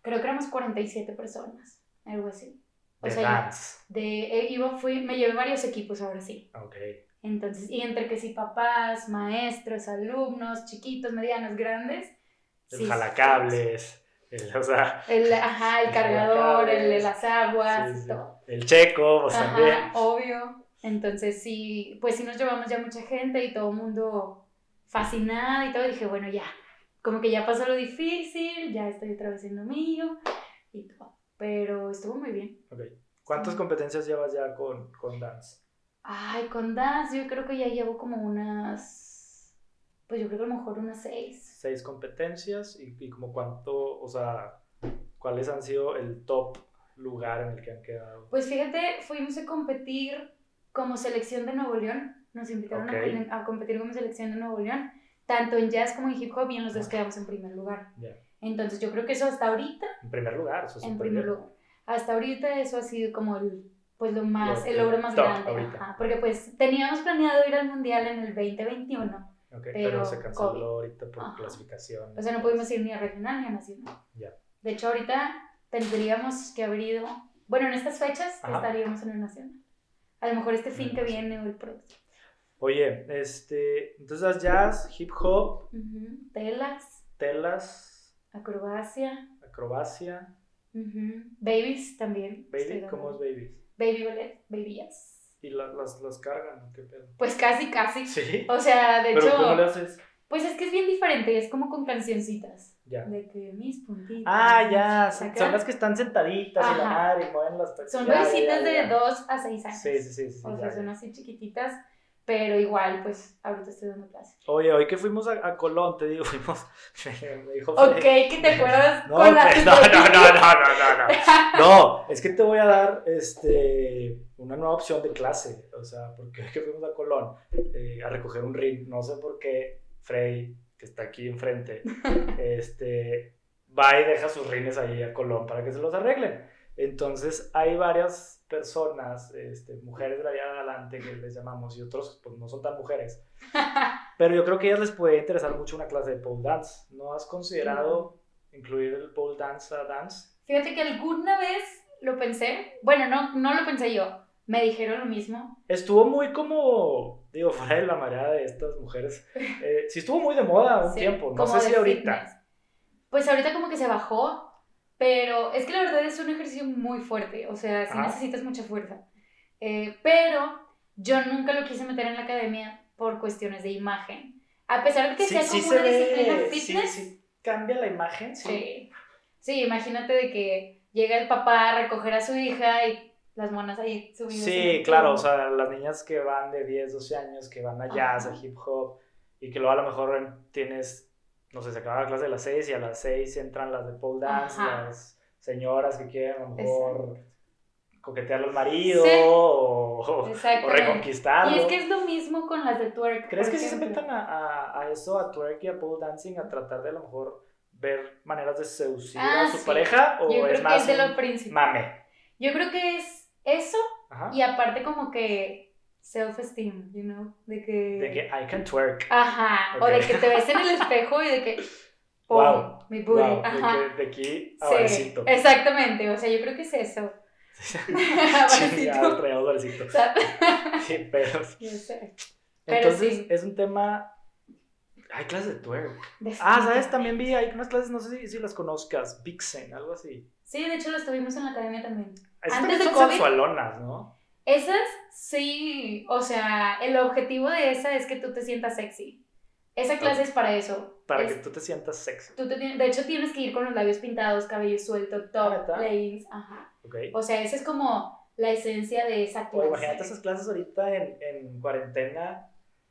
creo que éramos 47 personas, algo así. O De sea, de, eh, iba, fui, me llevé varios equipos ahora sí. Ok. Entonces, y entre que sí, papás, maestros, alumnos, chiquitos, medianos, grandes. El sí, jalacables. El, o sea, El, ajá, el El cargador, el de jalacables. las aguas, sí, todo. el checo, pues también. Ajá, obvio. Entonces sí, pues sí nos llevamos ya mucha gente y todo el mundo fascinado y todo. Y dije, bueno, ya, como que ya pasó lo difícil, ya estoy otra vez en lo mío y todo. Pero estuvo muy bien. Ok. ¿Cuántas competencias llevas ya con, con dance? Ay, con dance yo creo que ya llevo como unas, pues yo creo que a lo mejor unas seis. Seis competencias y, y como cuánto, o sea, ¿cuáles han sido el top lugar en el que han quedado? Pues fíjate, fuimos a competir como selección de Nuevo León. Nos invitaron a, competir como selección de Nuevo León, tanto en jazz como en hip hop, y en los dos quedamos en primer lugar. Ya. Entonces yo creo que eso hasta ahorita, En primer lugar, eso es en primer lugar, hasta ahorita eso ha sido como el, pues lo más, Lo- el logro más grande. ajá, porque pues teníamos planeado ir al mundial en el 2021, Ok, pero pero, se canceló COVID. ahorita por Ajá. clasificación. o sea no pudimos ir ni a regional ni a nacional. Ya. De hecho ahorita tendríamos que haber ido, bueno en estas fechas Ajá. estaríamos en el nacional. A lo mejor este fin que viene o el próximo. Oye, este, entonces jazz, hip hop, Telas, telas, acrobacia, acrobacia, babies también. baby, ¿cómo es babies? Baby ballet, baby jazz. Y la- las, las cargan, ¿o ¿qué pedo? Pues casi, casi. Sí. O sea, de Pero hecho, ¿cómo le haces? pues es que es bien diferente, es como con cancioncitas. Ya. De que mis puntitas. Ah, ya, son, las que están sentaditas y la madre y mueven las Son ya, de ya. 2 a 6 años. Sí, sí, sí. sí, O sea, ya. son así chiquititas, pero igual, pues ahorita estoy dando clase. Oye, hoy que fuimos a, a Colón, te digo, fuimos. Me dijo Ok, que te acuerdas No, con la pues, no, no, no, no, no, no, no. No, es que te voy a dar este, una nueva opción de clase. O sea, porque hoy que fuimos a Colón eh, a recoger un ring, no sé por qué Frey, que está aquí enfrente, este, va y deja sus rines ahí a Colón para que se los arreglen. Entonces, hay varias personas, este, mujeres de la vida de adelante que les llamamos, y otros, pues no son tan mujeres. Pero yo creo que a ellas les puede interesar mucho una clase de pole dance. ¿No has considerado incluir el pole dance a dance? Fíjate que alguna vez lo pensé, bueno, no, no lo pensé yo, me dijeron lo mismo. Estuvo muy como, digo, fuera de la marea de estas mujeres. Eh, sí estuvo muy de moda un Sí, tiempo, no sé si de ahorita. fitness. Pues ahorita como que se bajó, pero es que la verdad es un ejercicio muy fuerte, o sea, sí necesitas mucha fuerza. Eh, pero yo nunca lo quise meter en la academia por cuestiones de imagen. A pesar de que sea como una disciplina sí, fitness, sí, cambia la imagen, sí. Sí. Sí, imagínate de que llega el papá a recoger a su hija y las monas ahí subidas. Sí, claro, o sea, las niñas que van de 10, 12 años, que van a jazz, a hip hop, y que luego a lo mejor en- tienes, no sé, se acaba la clase de las 6 y a las 6 entran las de pole dance, Ajá. las señoras que quieren a lo mejor coquetear al marido Sí. o, reconquistarlo. Y es que es lo mismo con las de twerk. ¿Crees que si se metan a, a, a eso, a twerk y a pole dancing, a tratar de a lo mejor ver maneras de seducir Ah, a su sí. pareja? ¿O Yo creo es que más es de lo principal. mame? Yo creo que es eso Ajá. y aparte como que self-esteem, you know, de que... De que I can twerk. Ajá, o Ok. de que te ves en el espejo y de que... ¡pum! Wow, Mi booty, Wow, de, ajá. que de aquí a Sí, exactamente, o sea, yo creo que es eso. Chingado, traíamos Varecito. O sea, Sí, pero. yo sé. Pero Entonces, sí. es un tema. Hay clases de twerk. Ah. ¿sabes? También vi, hay unas clases, no sé si, si las conozcas, Vixen, algo así. Sí, de hecho lo estuvimos en la academia también. Esas Antes también de son COVID. ¿no? Esas sí, o sea, el objetivo de esa es que tú te sientas sexy. Esa clase es para eso. Para Es- que tú te sientas sexy. tú te de hecho, tienes que ir con los labios pintados, cabello suelto, top, leggings, ajá. ¿Ok? O sea, esa es como la esencia de esa O clase. imagínate esas clases ahorita en, en cuarentena.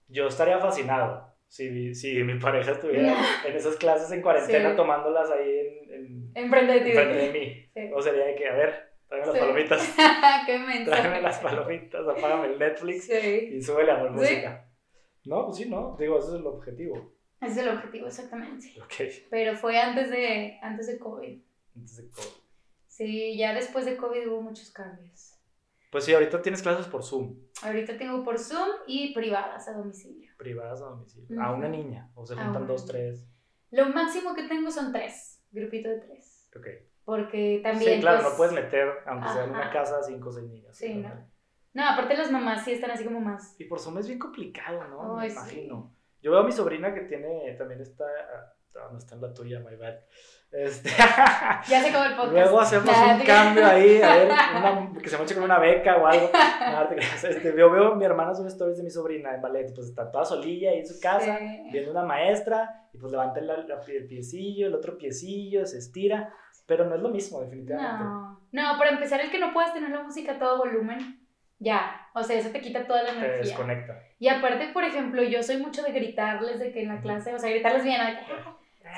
Yo estaría fascinado si, si mi pareja estuviera en esas clases en cuarentena Sí. tomándolas ahí en, en, Enfrente de ti. enfrente de mí. Sí. O sería de que, a ver, tráeme las Sí. palomitas. Qué mensaje. Tráeme las palomitas, apágame el Netflix Sí. y súbele a la música. No, pues sí, no. Digo, ese es el objetivo. Ese es el objetivo, exactamente. Ok. Pero fue antes de, antes de COVID. Entonces, ¿cómo? Sí, ya después de COVID hubo muchos cambios. Pues sí, ahorita tienes clases por Zoom, Ahorita tengo por Zoom y privadas a domicilio. privadas a domicilio. A una niña. O se juntan dos, tres. Lo máximo que tengo son tres, grupito de tres. Ok. Porque también. sí, claro, pues, no puedes meter, aunque sea en una Ajá. casa, cinco o seis niñas. Sí, ¿no? no. No, aparte las mamás sí están así como más. Y por Zoom es bien complicado, ¿no? Me sí. imagino. Yo veo a mi sobrina que tiene, también está, ah, no está en la tuya, my bad. Este, Ya se acabó el podcast. Luego hacemos Nah, un te- cambio ahí, a ver, una- que se moche con una beca o algo. Te. Este, yo veo, mi hermana sube stories de mi sobrina en ballet, pues está toda solilla ahí en su casa, Sí. viendo una maestra, y pues levanta el, el piecillo, el otro piecillo, se estira, pero no es lo mismo, definitivamente. No. No, para empezar, el que no puedas tener la música a todo volumen, ya. O sea, eso te quita toda la Te energía. desconecta. Y aparte, por ejemplo, yo soy mucho de gritarles de que en la clase, o sea, gritarles bien,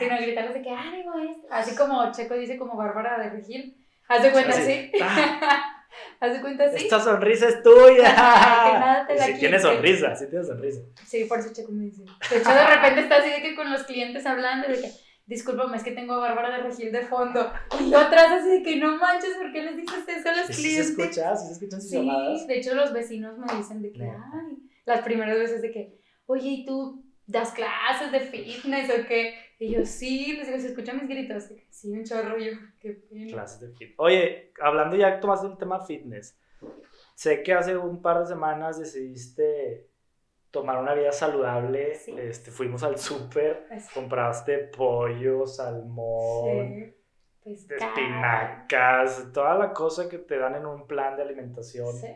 ¿no? "Ah", sino gritarles de que ánimo esto. Así como Checo dice como Bárbara de Regil. Haz de cuenta así. Ah, Haz de cuenta así. Esta sonrisa es tuya. Ajá, que nada te la sí tiene sonrisa, sí tiene sonrisa. Sí, por eso Checo me dice. De hecho, de repente está así de que con los clientes hablando de que, discúlpame, es que tengo a Bárbara de Regil de fondo. Y yo atrás así de que no manches, ¿por qué les dices eso a los Sí, sí se clientes? escucha, sí se escuchan sus Sí, llamadas. de hecho los vecinos me dicen de que, Neta. ay, las primeras veces de que, oye, ¿y tú das clases de fitness o qué? Y yo, sí, les digo, ¿se escuchan mis gritos? Sí, un chorro, yo, qué pena. Clases de fit. Oye, hablando ya más del tema fitness, sé que hace un par de semanas decidiste tomar una vida saludable. Sí. Este, fuimos al súper, compraste pollo, salmón, Sí, espinacas, toda la cosa que te dan en un plan de alimentación Sí,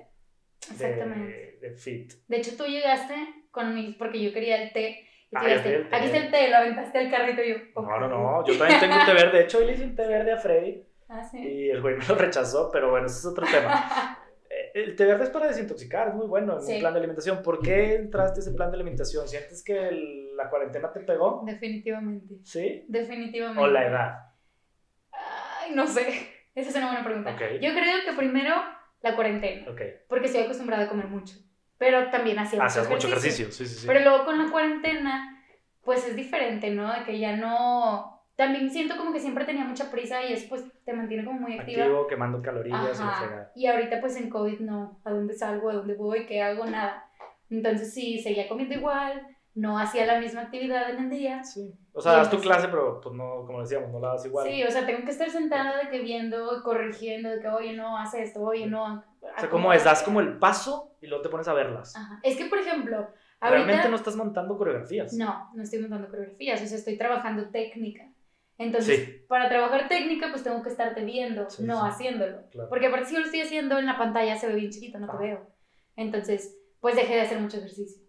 exactamente. de fit. De hecho, tú llegaste con mi, porque yo quería el té. Ah, aquí está el té, lo aventaste al carrito y yo, No, no, no, yo también tengo té verde. De hecho, hoy le hice un té verde a Freddy Ah, sí. y el güey me lo rechazó, pero bueno, ese es otro tema. Eh, El té verde es para desintoxicar, es muy bueno en Sí. un plan de alimentación. ¿Por qué entraste a ese plan de alimentación? ¿Sientes que el- la cuarentena te pegó? Definitivamente. ¿Sí? Definitivamente. ¿O la edad? Ay, no sé. Esa es una buena pregunta. Ok. Yo creo que primero la cuarentena. Ok. porque estoy acostumbrada a comer mucho. Pero también hacía Haces mucho ejercicio, sí, sí, sí. Pero luego con la cuarentena, pues es diferente, ¿no? De que ya no... También siento como que siempre tenía mucha prisa y eso pues te mantiene como muy activa. Activo, quemando calorías Ajá. Y ahorita pues en COVID no, ¿a dónde salgo? ¿A dónde voy? ¿Qué hago? Nada. Entonces sí, seguía comiendo igual, no hacía la misma actividad en el día. Sí. O sea, das tu clase, pero pues no, como decíamos, no la das igual. Sí, o sea, tengo que estar sentada de que viendo, corrigiendo, de que oye, no, hace esto, oye, no. o sea, ¿cómo es? Das como el paso y luego te pones a verlas. Ajá. Es que, por ejemplo, ahorita... Realmente no estás montando coreografías. No, no estoy montando coreografías, o sea, estoy trabajando técnica. Entonces, Sí. para trabajar técnica, pues tengo que estarte viendo, Sí, no sí. haciéndolo. Claro. Porque aparte si yo lo estoy haciendo en la pantalla se ve bien chiquito, no te Ah. veo. Entonces, pues dejé de hacer mucho ejercicio.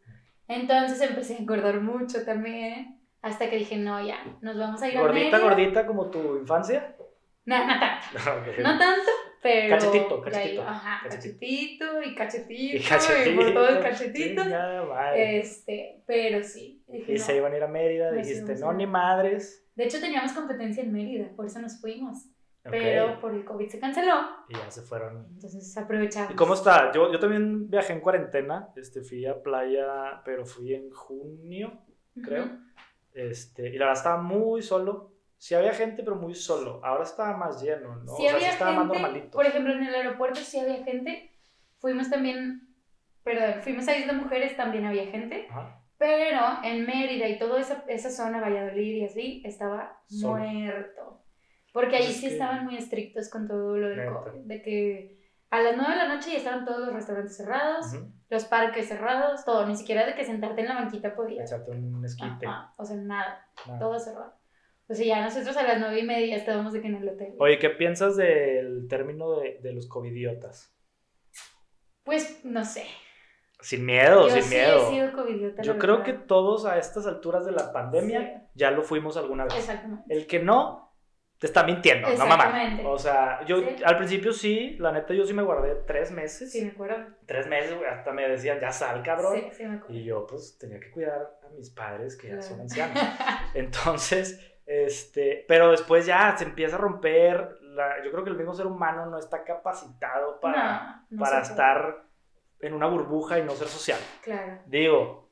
Entonces empecé a engordar mucho también, hasta que dije, no, ya, nos vamos a ir a Gordita, Mérida. gordita como tu infancia. No, no tanto, Ok. no tanto, pero... Cachetito, ahí, cachetito, Ajá, cachetito. cachetito y cachetito, Y cachetito. y por todo el cachetito. Chingada madre. Este, pero sí. dije, Y no. se iban a ir a Mérida, Nos dijiste, no, ni madres. De hecho, teníamos competencia en Mérida, por eso nos fuimos. Pero por el COVID se canceló, Y ya se fueron. entonces aprovechamos. ¿Y cómo está? Yo, yo también viajé en cuarentena, este, fui a playa, pero fui en junio, creo. Este, y la verdad estaba muy solo. Sí había gente, pero muy solo. Ahora estaba más lleno, ¿no? Sí o sea, había sí estaba gente, más normalito. por ejemplo, en el aeropuerto sí había gente. Fuimos también, perdón, fuimos a Isla Mujeres, también había gente. Ajá. Pero en Mérida y toda esa, esa zona, Valladolid y así, estaba muerto. Porque ahí Pues es sí que- estaban muy estrictos con todo lo del. COVID. De que a las 9 de la noche ya estaban todos los restaurantes cerrados, Ujú. los parques cerrados, todo. Ni siquiera de que sentarte en la banquita podías. Echarte un esquite. Ajá, O sea, nada, nada. todo cerrado. O sea, ya nosotros a las 9 y media estábamos de que en el hotel. Oye, ¿qué piensas del término de, de los covidiotas? Pues no sé. Sin miedo, Yo sin sí miedo. he sido covidiota. Yo creo verdad. que todos a estas alturas de la pandemia Sí. ya lo fuimos alguna vez. Exactamente. El que no, te está mintiendo, no mamá. Exactamente. O sea, yo Sí. al principio sí, la neta yo sí me guardé tres meses. Sí, me acuerdo. Tres meses, güey, hasta me decían, ya sal, cabrón. Sí, sí, me acuerdo. Y yo, pues, tenía que cuidar a mis padres que ya son ancianos. Entonces, este, pero después ya se empieza a romper. La, yo creo que el mismo ser humano no está capacitado para, No, no para estar en una burbuja y no ser social. Claro. Digo,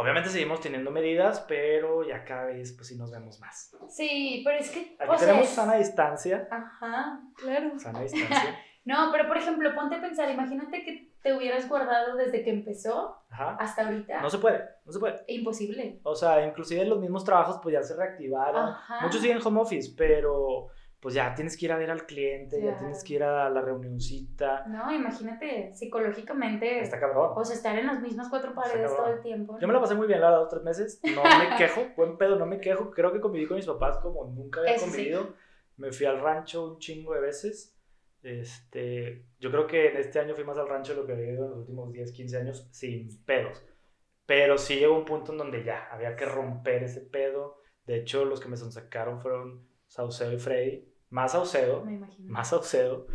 obviamente seguimos teniendo medidas, pero ya cada vez, pues sí nos vemos más. Sí, pero es que. Aquí o tenemos sana distancia. Ajá, claro. Sana distancia. No, pero por ejemplo, ponte a pensar, imagínate que te hubieras guardado desde que empezó Ajá. hasta ahorita. No se puede, no se puede. Imposible. O sea, inclusive los mismos trabajos pues ya se reactivaron. Ajá. Muchos siguen home office, pero pues ya tienes que ir a ver al cliente, ya Claro. tienes que ir a la reunioncita. No, imagínate, psicológicamente. Está cabrón. O sea, estar en las mismas cuatro paredes todo el tiempo. Yo me la pasé muy bien, la verdad, dos, tres meses. No me quejo, buen pedo, no me quejo. Creo que conviví con mis papás como nunca había Eso sí. convivido. Me fui al rancho un chingo de veces. Este, yo creo que en este año fui más al rancho de lo que había ido en los últimos 10, 15 años sin pedos. Pero sí llegó un punto en donde ya había que romper ese pedo. De hecho, los que me sacaron fueron Saucedo y Freddy. Más Saucedo, Me imagino. más Saucedo.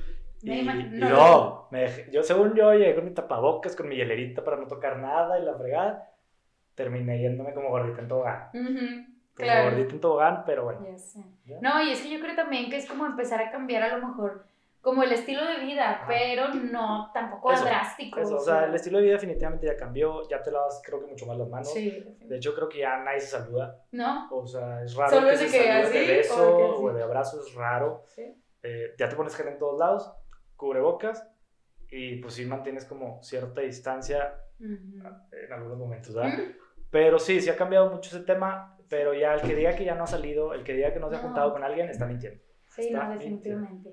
Me Y, no, no, me dejé- yo según yo llegué con mi tapabocas, con mi hielerita para no tocar nada y la fregada. Terminé yéndome como gordita en tobogán. Como Claro. gordita en tobogán, pero bueno. Ya sé. ¿ya? No, y es que yo creo también que es como empezar a cambiar a lo mejor como el estilo de vida, Ajá. pero no tampoco Eso, drástico. Eso, o sea, el estilo de vida definitivamente ya cambió, ya te lavas creo que mucho más las manos. Sí, De hecho, creo que ya nadie se saluda. ¿no? O sea, es raro Solo que se que así, de o beso o, así. de abrazo, es raro. Sí. Eh, ya te pones gel en todos lados, cubrebocas y pues sí mantienes como cierta distancia Ujú. en algunos momentos, ¿verdad? Pero sí, sí ha cambiado mucho ese tema, pero ya el que diga que ya no ha salido, el que diga que no se ha No. juntado con alguien, está mintiendo. Sí, Está no, definitivamente.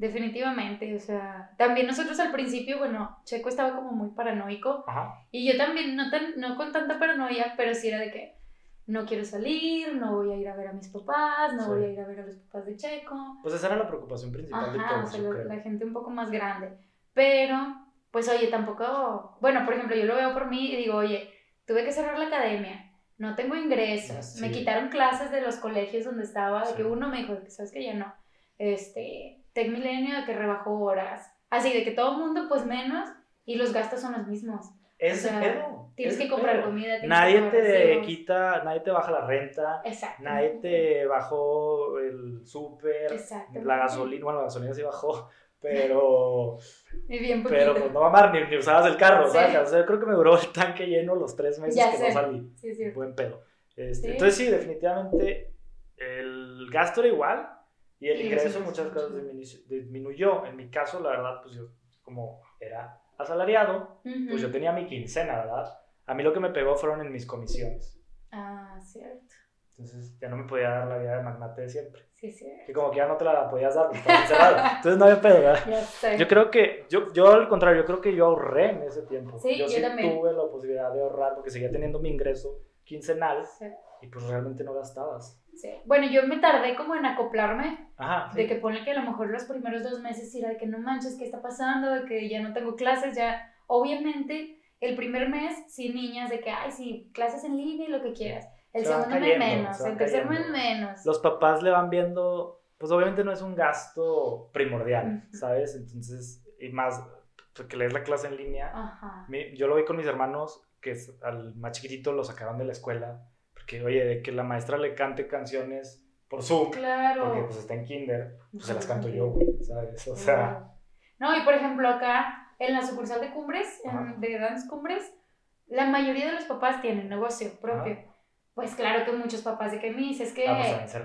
Definitivamente, o sea, también nosotros al principio, bueno, Checo estaba como muy paranoico Ajá. y yo también, no, tan, no con tanta paranoia, pero sí era de que no quiero salir, no voy a ir a ver a mis papás, no Sí. voy a ir a ver a los papás de Checo. Pues esa era la preocupación principal de o todos, sea, yo la, creo. la gente un poco más grande. Pero, pues oye, tampoco, bueno, por ejemplo, yo lo veo por mí y digo, oye, tuve que cerrar la academia, no tengo ingresos, Sí. me quitaron clases de los colegios donde estaba, de Sí. que uno me dijo, sabes que ya no, este, Tec Milenio de que rebajó horas, así de que todo el mundo pues menos y los gastos son los mismos. Ese o sea, pedo. Tienes ese que comprar pedo. comida, Nadie que te recibos. quita, nadie te baja la renta, Exacto. nadie te bajó el súper, la gasolina, bueno, la gasolina sí bajó, pero, Y bien pero pues no mamar, ni, ni usabas el carro, Sí. ¿sabes? O sea, yo creo que me duró el tanque lleno los tres meses Ya que sé. no salí. Sí, es cierto. Buen pedo. Este, Sí. Entonces sí, definitivamente el gasto era igual y el ingreso muchas cosas sí. disminu- disminuyó. En mi caso, la verdad, pues yo como era asalariado, pues Ujú. yo tenía mi quincena, ¿verdad? A mí lo que me pegó fueron en mis comisiones. Ah, cierto. Entonces ya no me podía dar la vida de magnate de siempre. Sí, cierto. Que como que ya no te la podías dar, encerrado. Entonces no había pedo, ¿verdad? Ya sé. Yo creo que, yo, yo al contrario, yo creo que yo ahorré en ese tiempo. Sí, yo yo sí también. tuve la posibilidad de ahorrar porque seguía teniendo mi ingreso quincenal Sí, y pues realmente no gastabas. Sí. Bueno, yo me tardé como en acoplarme Ajá. de que pone que a lo mejor los primeros dos meses era de que no manches, ¿qué está pasando? De que ya no tengo clases, ya. Obviamente, el primer mes, sí, niñas, de que, ay, sí, clases en línea y lo que quieras. El Se segundo mes menos, el tercer mes menos. Los papás le van viendo, pues obviamente no es un gasto primordial. ¿sabes? Entonces, y más, porque leer la clase en línea, Ajá. mi- yo lo vi con mis hermanos, que al más chiquitito lo sacaron de la escuela, porque, oye, de que la maestra le cante canciones por Zoom, Claro. porque pues está en kinder, pues se las Ajá. canto yo, güey, ¿sabes? O sea. No, y por ejemplo acá, en la sucursal de Cumbres, en- Ajá. de Dance Cumbres, la mayoría de los papás tienen negocio propio. Pues claro que muchos papás de que me dices que ah, pues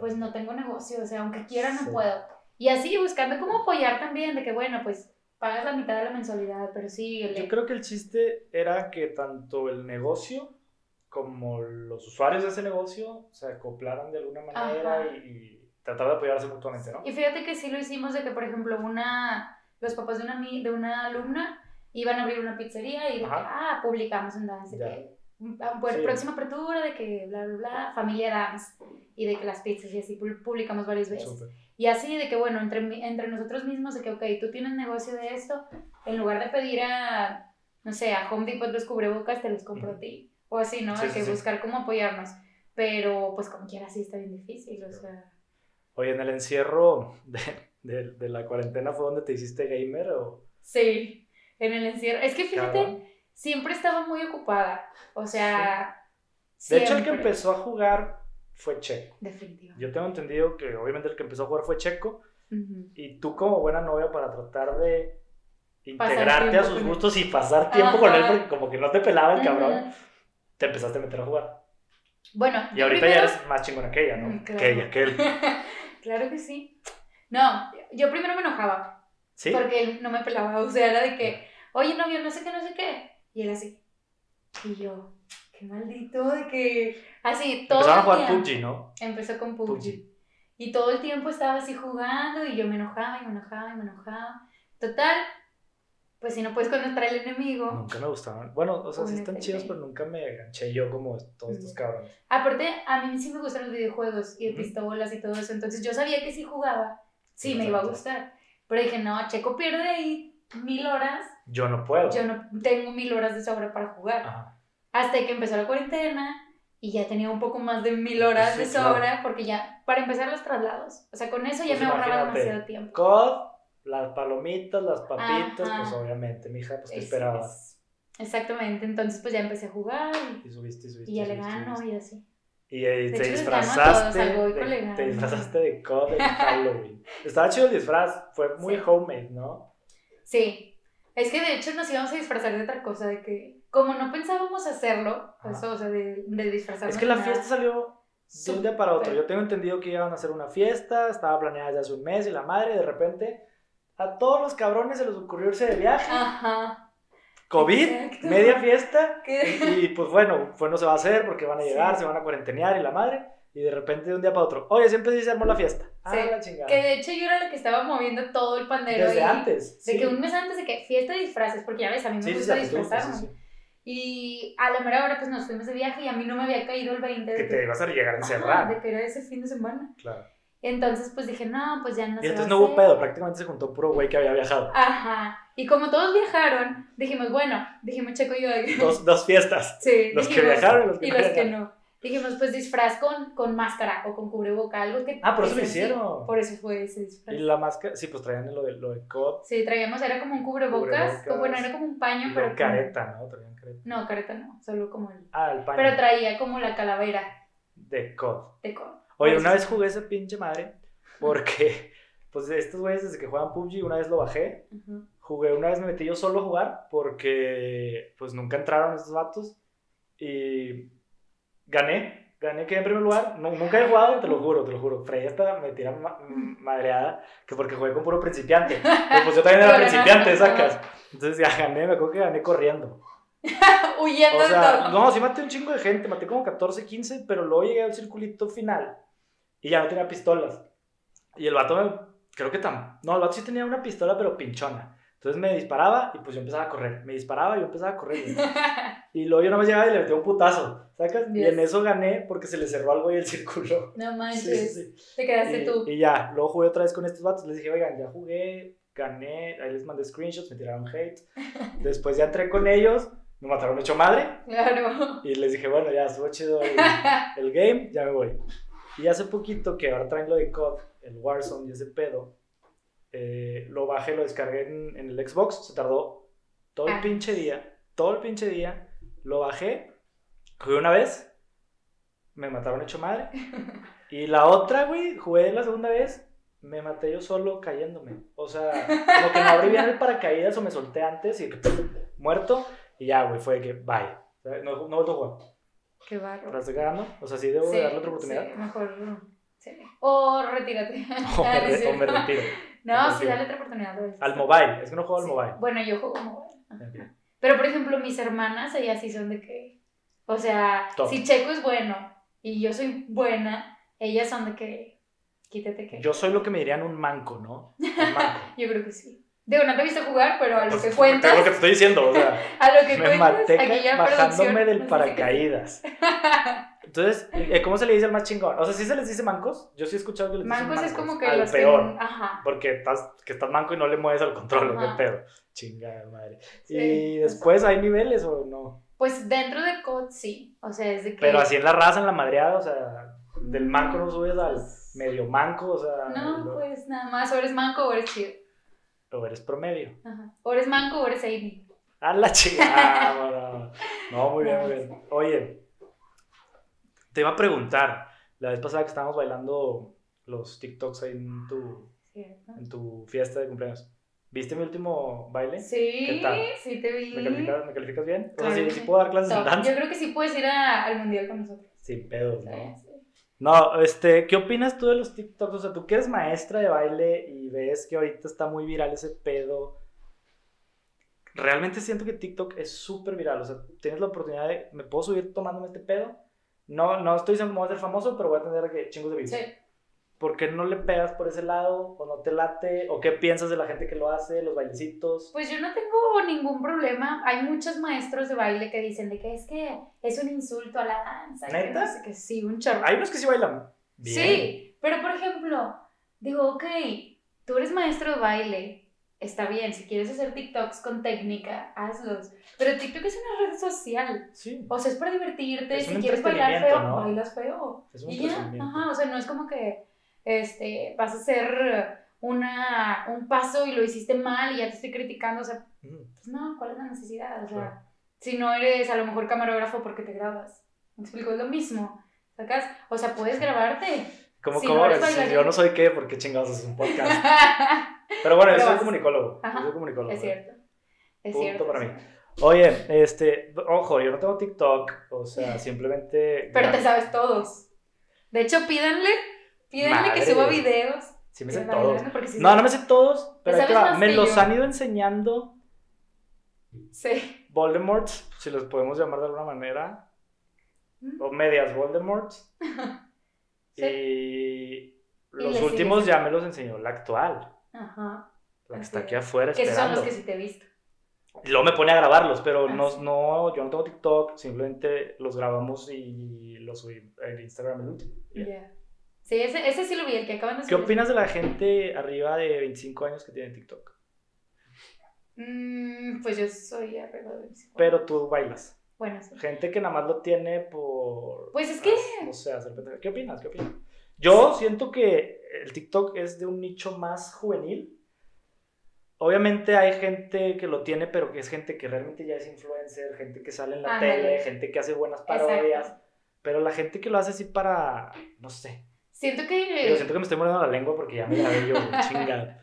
pues no tengo negocio, o sea, aunque quiera no Sí. puedo. Y así buscando cómo apoyar también, de que bueno, pues pagas la mitad de la mensualidad, pero sí. Yo creo que el chiste era que tanto el negocio como los usuarios de ese negocio se acoplaran de alguna manera y, y tratar de apoyarse mutuamente, ¿no? Y fíjate que sí lo hicimos de que, por ejemplo, una, los papás de una, de una alumna iban a abrir una pizzería y de que, ah, publicamos en Dance, que, ah, pues, Sí. próxima apertura, de que, bla, bla, bla, familia Dance, y de que las pizzas y así pu- publicamos varias veces. Súper. Y así de que, bueno, entre, entre nosotros mismos, de que, ok, tú tienes negocio de esto, en lugar de pedir a, no sé, a Home Depot los cubrebocas, te los compro a ti. O así, ¿no? Sí, sí, que sí. buscar cómo apoyarnos. Pero, pues, como quiera, sí está bien difícil, o sea... Oye, en el encierro de, de, de la cuarentena fue donde te hiciste gamer o... Sí, en el encierro. Es que fíjate, Cabrón. siempre estaba muy ocupada. O sea, De hecho, el que empezó a jugar fue Checo. Definitivamente. Yo tengo entendido que obviamente el que empezó a jugar fue Checo Ujú. y tú como buena novia para tratar de integrarte a sus gustos y pasar tiempo con él porque como que no te pelaba el cabrón. Te empezaste a meter a jugar. Bueno, Y ahorita primero- ya eres más chingona que ella, ¿no? Claro. Que ella, que él. claro que sí. No, yo primero me enojaba ¿Sí? porque él no me pelaba. O sea, era de que, oye, novio, no sé qué, no sé qué. Y él así. Y yo, qué maldito, de que. Así, todo. Empezaron a jugar tiempo. PUBG, ¿no? Empezó con PUBG. PUBG. Y todo el tiempo estaba así jugando y yo me enojaba y me enojaba y me enojaba. Total, pues si no puedes contra el enemigo. Nunca me gustaban. Bueno, o sea, sí están Únete. chidos, pero nunca me enganché yo como todos estos cabrones. Aparte, a mí sí me gustan los videojuegos y de Ujú. pistolas y todo eso. Entonces yo sabía que si jugaba, sí me iba a gustar. Pero dije, no, Checo pierde ahí mil horas. Yo no puedo. Yo no tengo mil horas de sobra para jugar. Ajá. Hasta que empezó la cuarentena y ya tenía un poco más de mil horas Sí, de claro. sobra porque ya, para empezar los traslados. O sea, con eso ya Pues me ahorraba demasiado tiempo. Las palomitas, las papitas, Ajá. pues obviamente, mija, pues te Es- esperabas. es- Exactamente, entonces pues ya empecé a jugar y, Y subiste, subiste. y ya le gano y así. Y, te disfrazaste. todos, de, te disfrazaste de en Halloween. Estaba chido el disfraz, fue muy Sí. homemade, ¿no? Sí, es que de hecho nos íbamos a disfrazar de otra cosa, de que como no pensábamos hacerlo, Ajá. eso, o sea, de, de disfrazarnos. Es que la nada, fiesta salió de un día para otro. Yo tengo entendido que iban a hacer una fiesta, estaba planeada desde hace un mes y la madre, de repente, a todos los cabrones se les ocurrió irse de viaje. Ajá. COVID, Exacto. media fiesta. ¿Qué? Y pues bueno, pues no se va a hacer porque van a llegar, Sí. se van a cuarentenear y la madre. Y de repente de un día para otro, oye, siempre sí se armó la fiesta. Ah, Sí, la chingada. Que de hecho yo era la que estaba moviendo todo el pandero. Desde ahí. antes. De sí. que un mes antes de que fiesta de disfraces, porque ya ves, a mí me gusta disfrazarme. sí, sí. Y a la mera hora pues nos fuimos de viaje y a mí no me había caído el 20 de Que te ibas a llegar a encerrar. de que era ese fin de semana. Claro. Entonces pues dije, no, pues ya no Y se entonces va no hubo pedo, prácticamente se juntó puro güey que había viajado. Ajá. Y como todos viajaron, dijimos, bueno, dijimos Checo y yo, Dos, dos fiestas. sí, Los que viajaron y los que y no los que no. Dijimos, pues disfraz con, con máscara o con cubreboca, algo que... Ah, por eso lo hicieron. Por eso fue ese disfraz. Y la máscara, sí, pues traían lo de, lo de COD. Sí, traíamos, era como un cubrebocas, como- bueno, era como un paño, Y pero... careta, ¿no? Traían careta. no, careta no, solo como el... Ah, el paño. Pero traía como la calavera de COD. de con. Oye, Por una vez jugué esa pinche madre porque, pues estos güeyes desde que juegan PUBG, una vez lo bajé. Jugué, una vez me metí yo solo a jugar porque, pues nunca entraron estos vatos. Y gané, gané, quedé en primer lugar. No, nunca he jugado, te lo juro, te lo juro. Freya hasta me tira ma- madreada que porque jugué con puro principiante. Pero pues yo también era principiante, sacas. Entonces ya gané, me acuerdo que gané corriendo. Huyendo O de todo. no, sí maté un chingo de gente, maté como 14, 15, pero luego llegué al circulito final y ya no tenía pistolas. Y el vato me, creo que tam, no, el vato sí tenía una pistola, pero pinchona. Entonces me disparaba y pues yo empezaba a correr. Me disparaba y yo empezaba a correr. Y luego yo nomás llegaba y le metía un putazo, ¿sacas? Y Dios. en eso gané porque se le cerró algo y el círculo. No manches, sí, sí. te quedaste Y, tú. y ya, luego jugué otra vez con estos vatos. Les dije, oigan, ya jugué, gané. Ahí les mandé screenshots, me tiraron hate. Después ya entré con ellos, me mataron hecho madre. Claro. Y les dije, bueno, ya estuvo chido el, el game, ya me voy. Y hace poquito que ahora traen lo de COD, el Warzone y ese pedo, eh, lo bajé, lo descargué en, en el Xbox, se tardó todo el Ah. pinche día, todo el pinche día, lo bajé, jugué una vez, me mataron hecho madre. Y la otra, güey, jugué la segunda vez, me maté yo solo cayéndome. O sea, como que no abrí bien el paracaídas o me solté antes y muerto. Y ya, güey, fue que bye. No, no he vuelto a jugar. Qué barro. ¿La estoy cagando? O sea, sí debo de darle otra oportunidad. sí, mejor Sí. O retírate. O me, Ah, re- o me retiro. No, me sí, dale otra oportunidad. Al mobile, es que no juego al mobile. Bueno, yo juego mobile. Pero, por ejemplo, mis hermanas, ellas sí son de que. O sea, Top. si Checo es bueno y yo soy buena, ellas son de que. Quítate que. Yo soy lo que me dirían un manco, ¿no? Un manco. Yo creo que sí. Digo, no te he visto jugar, pero a lo Pues, que Es cuentas. lo que te estoy diciendo, o sea, A lo que me cuentas, maté aquí ya bajándome del paracaídas. Entonces, eh, ¿cómo se le dice al más chingón? O sea, ¿sí se les dice mancos? Yo sí he escuchado que les dicen Mancos mancos. es como que al los peor. que. Ajá. Porque estás, que estás manco y no le mueves al control, qué pedo. Chingada madre. Sí. Y después hay niveles o no. Pues dentro de COD sí. O sea, es de que. Pero así en la raza, en la madreada, o sea, del manco no subes al Pues, medio manco, o sea, No, lo- pues nada más. O eres manco o eres chido. O eres promedio. Ajá. O eres manco o eres Amy. A la chingada, bueno. No, muy bien, muy bien. Oye, te iba a preguntar, la vez pasada que estábamos bailando los TikToks ahí en tu, ¿Cierto? en tu fiesta de cumpleaños, ¿viste mi último baile? Sí, ¿Qué tal? sí te vi. ¿Me calificas, ¿me calificas bien? O sea, Claro ¿sí, puedo dar clases en Top. danza? Yo creo que sí puedes ir a- al mundial con nosotros. Sin pedos, ¿no? sí. No, este, ¿qué opinas tú de los TikToks? O sea, tú que eres maestra de baile y ves que ahorita está muy viral ese pedo. Realmente siento que TikTok es súper viral. O sea, tienes la oportunidad de, ¿me puedo subir tomándome este pedo? No, no estoy diciendo que voy a ser famoso, pero voy a tener que chingos de views. Sí. ¿Por qué no le pegas por ese lado? ¿O no te late? ¿O qué piensas de la gente que lo hace? ¿Los bailecitos? Pues yo no tengo ningún problema. Hay muchos maestros de baile que dicen de que es que es un insulto a la danza. que ¿Neta? no sé qué. Sí, un chorro. Hay unos que sí bailan bien. Sí, pero por ejemplo, digo, ok, tú eres maestro de baile, está bien, si quieres hacer TikToks con técnica, hazlos. Pero TikTok es una red social. Sí. O sea, es para divertirte. Es si quieres bailar feo, bailas feo. Es un Y ya, ajá, o sea, no es como que este, vas a hacer una, un paso y lo hiciste mal y ya te estoy criticando. O sea, Mm. pues no, ¿cuál es la necesidad? O sea, Claro. si no eres a lo mejor camarógrafo porque te grabas. ¿Me explico? Es lo mismo. ¿Sacas? O sea, puedes grabarte. ¿Cómo, Si cómo? no Si yo no soy qué, ¿por qué chingados es un podcast? Pero bueno, yo Pero soy vas- comunicólogo. Ajá, Yo soy comunicólogo. es cierto. Es Punto cierto. para mí. Oye, este, ojo, yo no tengo TikTok, o sea, simplemente... Pero te sabes todos. De hecho, pídanle, pídanle que suba videos. Sí me sé todos. sí No, no me sé todos, pero ahí te va. me los yo. han ido enseñando Sí. Voldemort, si los podemos llamar de alguna manera, Mm. o medias Voldemort. Sí. Y los últimos ya me los enseñó la actual, Ajá. la que Así está aquí afuera Que esos son los que sí te he visto. Luego me pone a grabarlos, pero Ah, no, sí. no, yo no tengo TikTok, simplemente los grabamos y los subí en Instagram el último. Sí, ese, ese sí lo vi, el que acaban de ¿Qué subir. opinas de la gente arriba de 25 años que tiene TikTok? Mm, pues yo soy arriba de 25. Pero tú bailas. Bueno, sí. Gente que nada más lo tiene por... Pues es que- No sé, hacer pendejadas. ¿Qué opinas? ¿Qué opinas? Yo siento que el TikTok es de un nicho más juvenil. Obviamente hay gente que lo tiene, pero que es gente que realmente ya es influencer, gente que sale en la Ándale. tele, gente que hace buenas parodias. Exacto. Pero la gente que lo hace así para, no sé. Siento que... Yo siento que me estoy mordiendo la lengua porque ya me grabé yo, chingada.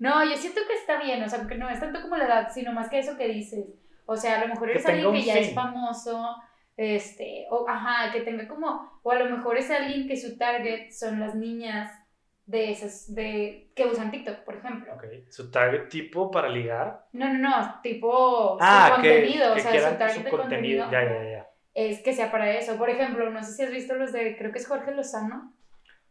No, yo siento que está bien, o sea, que no es tanto como la edad, sino más que eso que dices. O sea, a lo mejor eres alguien que ya fin. es famoso, este, o ajá, que tenga como, o a lo mejor es alguien que su target son las niñas de esas, de, que usan TikTok, por ejemplo. Ok. Su target tipo para ligar. No, no, no, tipo Ah, su que, contenido, que o sea, su target su de contenido. contenido. Ya, ya, ya. Es que sea para eso. Por ejemplo, no sé si has visto los de, creo que es Jorge Lozano.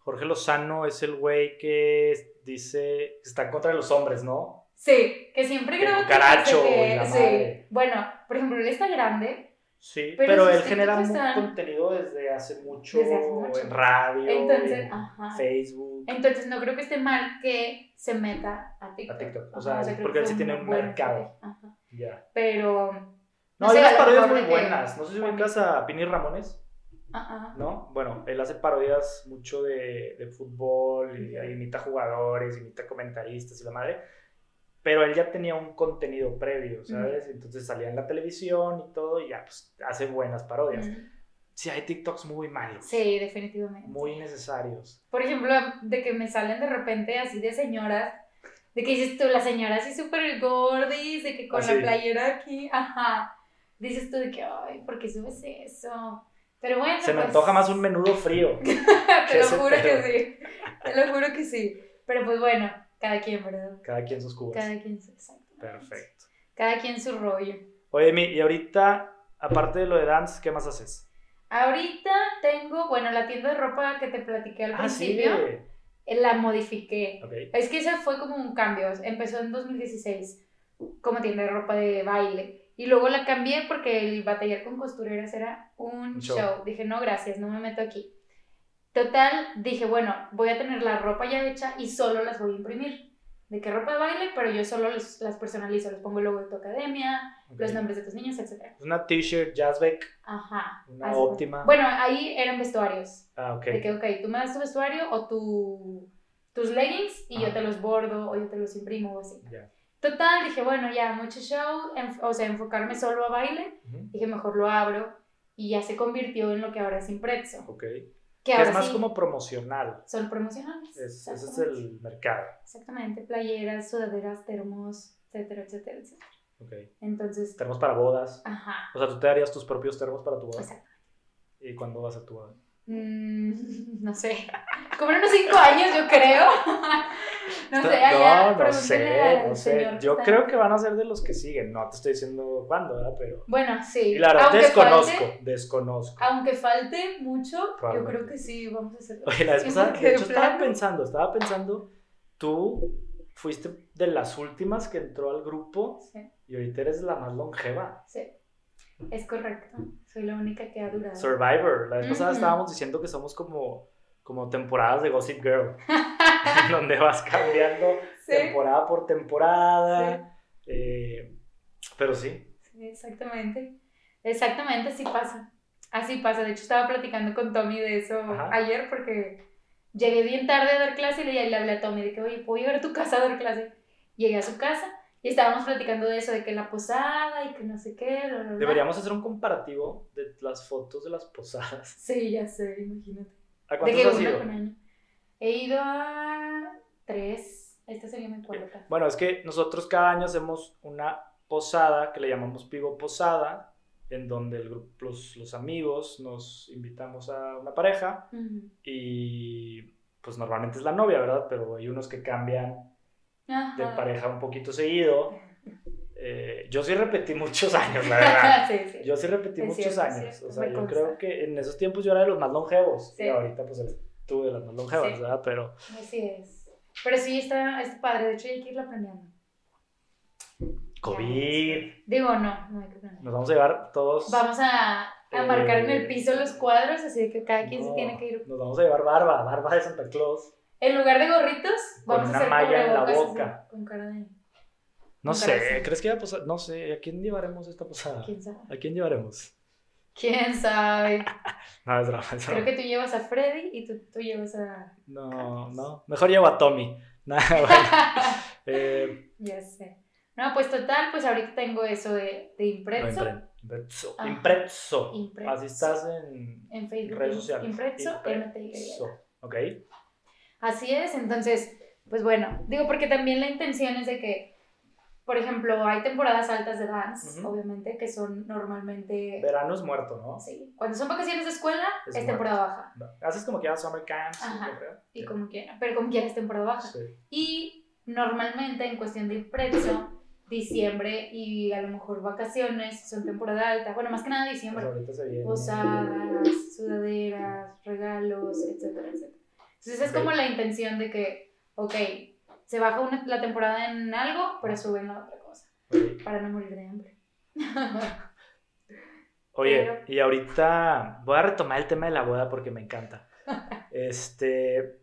Jorge Lozano es el güey que dice que está en contra de los hombres, ¿no? Sí, que siempre cucaracho temas de que- y la sí. madre. Bueno, por ejemplo, él está grande, Sí, Pero él genera están- contenido desde hace mucho, Desde hace mucho. en radio, entonces, en ajá. Facebook, Entonces no creo que esté mal que se meta a TikTok. a TikTok. O sea, creo porque que él sí tiene un mercado. Ajá. Ya. Pero. No, sé, hay unas parodias muy que- buenas. No sé si ubicas a Pini Ramones, Ajá. ¿no? Bueno, él hace parodias mucho de, de fútbol, y imita jugadores, imita comentaristas y la madre. Pero él ya tenía un contenido previo, ¿sabes? Entonces salía en la televisión y todo, y ya, pues hace buenas parodias. Ujú. Sí, hay TikToks muy malos. Sí, definitivamente. Muy innecesarios. Por ejemplo, de que me salen de repente así de señoras. De que dices tú, la señora así súper gordis, de que con Ah, sí. la playera aquí, ajá. Dices tú de que, ay, ¿por qué subes eso? Pero bueno, Se me pues, antoja más un menudo frío. Te lo juro que sí. Te lo juro que sí. Pero pues bueno, cada quien, ¿verdad? Cada quien sus cubas. Cada quien su. Perfecto. Cada quien su rollo. Oye, Mi, y ahorita, aparte de lo de dance, ¿qué más haces? Ahorita tengo, bueno, la tienda de ropa que te platiqué al Ah, sí. principio, eh, la modifiqué. Ok. Es que ese fue como un cambio. Empezó en 2016 como tienda de ropa de baile. Y luego la cambié porque el batallar con costureras era un show. show. Dije, no, gracias, no me meto aquí. Total, dije, bueno, voy a tener la ropa ya hecha y solo las voy a imprimir. ¿De qué ropa de baile? Pero yo solo los- las personalizo. Les pongo el logo de tu academia, ok. los nombres de tus niños, etc. Una t-shirt Jazzbeck, Ajá. una cuenta. óptima. Bueno, ahí eran vestuarios. ah, ok. De que, ok, tú me das tu vestuario o tu, tus leggings y yo Ajá. te los bordo o yo te los imprimo o así. Ya. Total, dije, bueno, ya, mucho show, o sea, enfocarme solo a baile. Ujú. Dije, mejor lo abro y ya se convirtió en lo que ahora es Imprezzo. Ok. Que Que es más sí como promocional. son promocionales. Es- ese es el mercado. Exactamente, playeras, sudaderas, termos, etcétera, etcétera, etcétera. Ok. Entonces, Termos para bodas. ajá, O sea, tú te darías tus propios termos para tu boda. exacto. ¿Y cuándo vas a tu boda? Mm, no sé, como unos cinco años yo creo. no sé, allá, no, no sé, no sé. Yo creo que van a ser de los que siguen. No te estoy diciendo cuándo, ¿verdad? Pero. Bueno, sí. Y la verdad, aunque desconozco. falte- Desconozco. aunque falte mucho, yo creo que sí, vamos a hacerlo. Oye, la vez pasada, de hecho, estaba pensando, estaba pensando, tú fuiste de las últimas que entró al grupo Sí, y ahorita eres la más longeva. sí. Es correcto. Soy la única que ha durado. Survivor. La vez pasada estábamos diciendo que somos como, como temporadas de Gossip Girl, en donde vas cambiando Sí, temporada por temporada. eh, pero sí, sí, exactamente. Exactamente, así pasa. Así pasa. De hecho, estaba platicando con Tommy de eso Ajá. ayer porque llegué bien tarde a dar clase y le, le hablé a Tommy de que, oye, ¿puedo llegar a tu casa a dar clase? Llegué a su casa y estábamos platicando de eso, de que la posada y que no sé qué. bla, bla, bla. deberíamos hacer un comparativo de las fotos de las posadas. Sí, ya sé, imagínate. ¿A ¿De cuántos qué has ido? He ido a tres. Esta sería mi cuarta. Bueno, es que nosotros cada año hacemos una posada que le llamamos Pivo Posada, en donde el grupo, los, los amigos nos invitamos a una pareja y pues normalmente es la novia, ¿verdad? Pero hay unos que cambian de pareja un poquito seguido. Eh, yo sí repetí muchos años, la verdad. sí, sí. Yo sí repetí Es muchos cierto, años. o sea, me yo consta. creo que en esos tiempos yo era de los más longevos. Sí. Y ahorita pues tú de las más longevas. ¿verdad? Pero Así es. Pero sí, está, está padre. De hecho, hay que irla planeando. COVID. Digo, no, no hay que planear. Nos vamos a llevar todos. Vamos a, a Eh, marcar en el piso los cuadros, así que cada quien se tiene que ir. Nos vamos a llevar barba, barba de Santa Claus. En lugar de gorritos, vamos una a hacer malla en la así, boca. con cara de. No sé. ¿crees que va a posar? No sé, ¿a quién llevaremos esta posada? ¿Quién sabe? ¿A quién llevaremos? ¿Quién sabe? No, es es Creo que tú llevas a Freddy y tú, tú llevas a. No, no. Mejor llevo a Tommy. Nada, bueno. Eh, ya sé. No, pues total, pues ahorita tengo eso de, de no, impreso impre- imprezzo. Ajá. Imprezzo. Imprezzo. Así estás en en Facebook. redes sociales. Impreso, MTY. Imprezzo. Ok. Así es, entonces, pues bueno, digo porque también la intención es de que, por ejemplo, hay temporadas altas de dance, Ujú. obviamente, que son normalmente, Verano es muerto, ¿no? sí, cuando son vacaciones de escuela Es es, temporada baja, No. Haces como que ya summer camps, Ajá. creo. y como quiera, pero como quiera es temporada baja. Sí. Y normalmente en cuestión de impreso, diciembre y a lo mejor vacaciones son temporada alta, bueno, más que nada Pues diciembre, ahorita se viene. posadas, sudaderas, regalos, etcétera, etcétera. Entonces es como la intención de que, ok, se baja una- la temporada en algo, pero sube en la otra cosa, para no morir de hambre. Oye, Pero- y ahorita voy a retomar el tema de la boda porque me encanta. Este,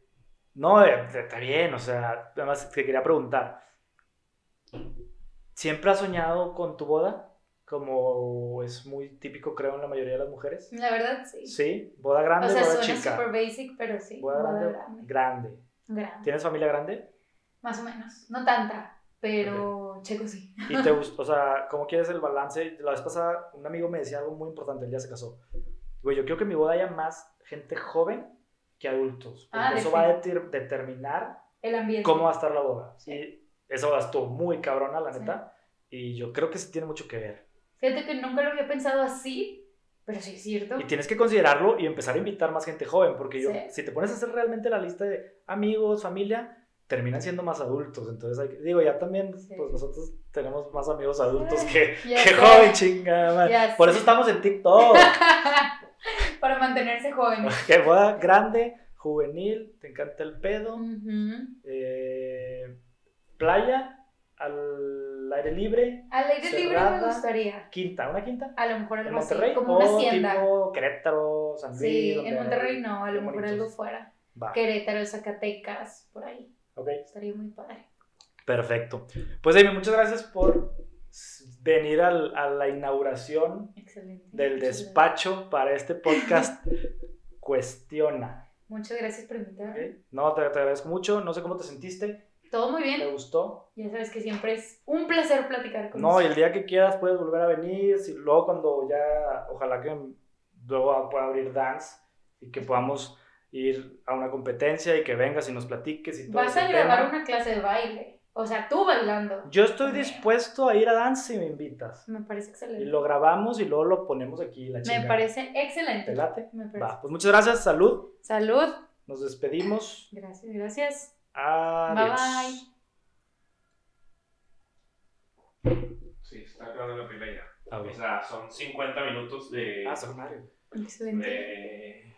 no, eh, está bien, o sea, además te quería preguntar, ¿siempre has soñado con tu boda? Como es muy típico, creo, en la mayoría de las mujeres. La verdad, sí. Sí, boda grande, o sea, boda suena chica. super basic, pero sí. Boda grande. grande. Grande. ¿Tienes familia grande? Más o menos. No tanta, pero checo sí. ¿Y te gusta, o sea, cómo quieres el balance? La vez pasada un amigo me decía algo muy importante, él ya se casó. Güey, yo quiero que en mi boda haya más gente joven que adultos. Porque Ah, eso va a deter- determinar El ambiente. cómo va a estar la boda. Sí. Y esa boda estuvo muy cabrona, la Sí. neta. Y yo creo que sí tiene mucho que ver. Fíjate que nunca lo había pensado así, Pero sí es cierto. Y tienes que considerarlo y empezar a invitar más gente joven, porque yo, Sí. si te pones a hacer realmente la lista de amigos, familia, terminan siendo más adultos. Entonces, hay que- digo, ya también, Sí. pues nosotros tenemos más amigos adultos que, Ya que sé. joven, chingada. Ya Por eso estamos en TikTok. Para mantenerse joven. que boda grande, juvenil, te encanta el pedo, eh, playa, al aire libre, Al aire libre me gustaría. quinta, ¿una quinta? A lo mejor ¿En algo así, Monterrey? como una hacienda. tipo Querétaro, San Luis. Sí, en Monterrey no, a lo mejor bonitos. algo fuera. Va, Querétaro, Zacatecas, por ahí. Ok. Estaría muy padre. Perfecto. Pues Amy, muchas gracias por venir al- a la inauguración Excelente. del despacho para este podcast Cuestiona. Muchas gracias por invitarme. No, te, te agradezco mucho. No sé cómo te sentiste. Todo muy ¿Te bien. gustó? Ya sabes que siempre es un placer platicar con No, y el día que quieras puedes volver a venir. Si, luego cuando ya, ojalá que luego pueda abrir dance y que podamos ir a una competencia y que vengas y nos platiques y todo. Vas a grabar tema. una clase de baile. O sea, tú bailando. Yo estoy dispuesto a ir a dance si me invitas. Me parece Y excelente. lo grabamos y luego lo ponemos aquí la Me parece excelente. ¿Te late? Me parece. Va, pues muchas gracias, salud. Salud. Nos despedimos. Gracias, gracias. Adiós. bye. Sí, está acabando la primera. Ah, O sea, son 50 minutos de, Ah, sonario. Excelente. de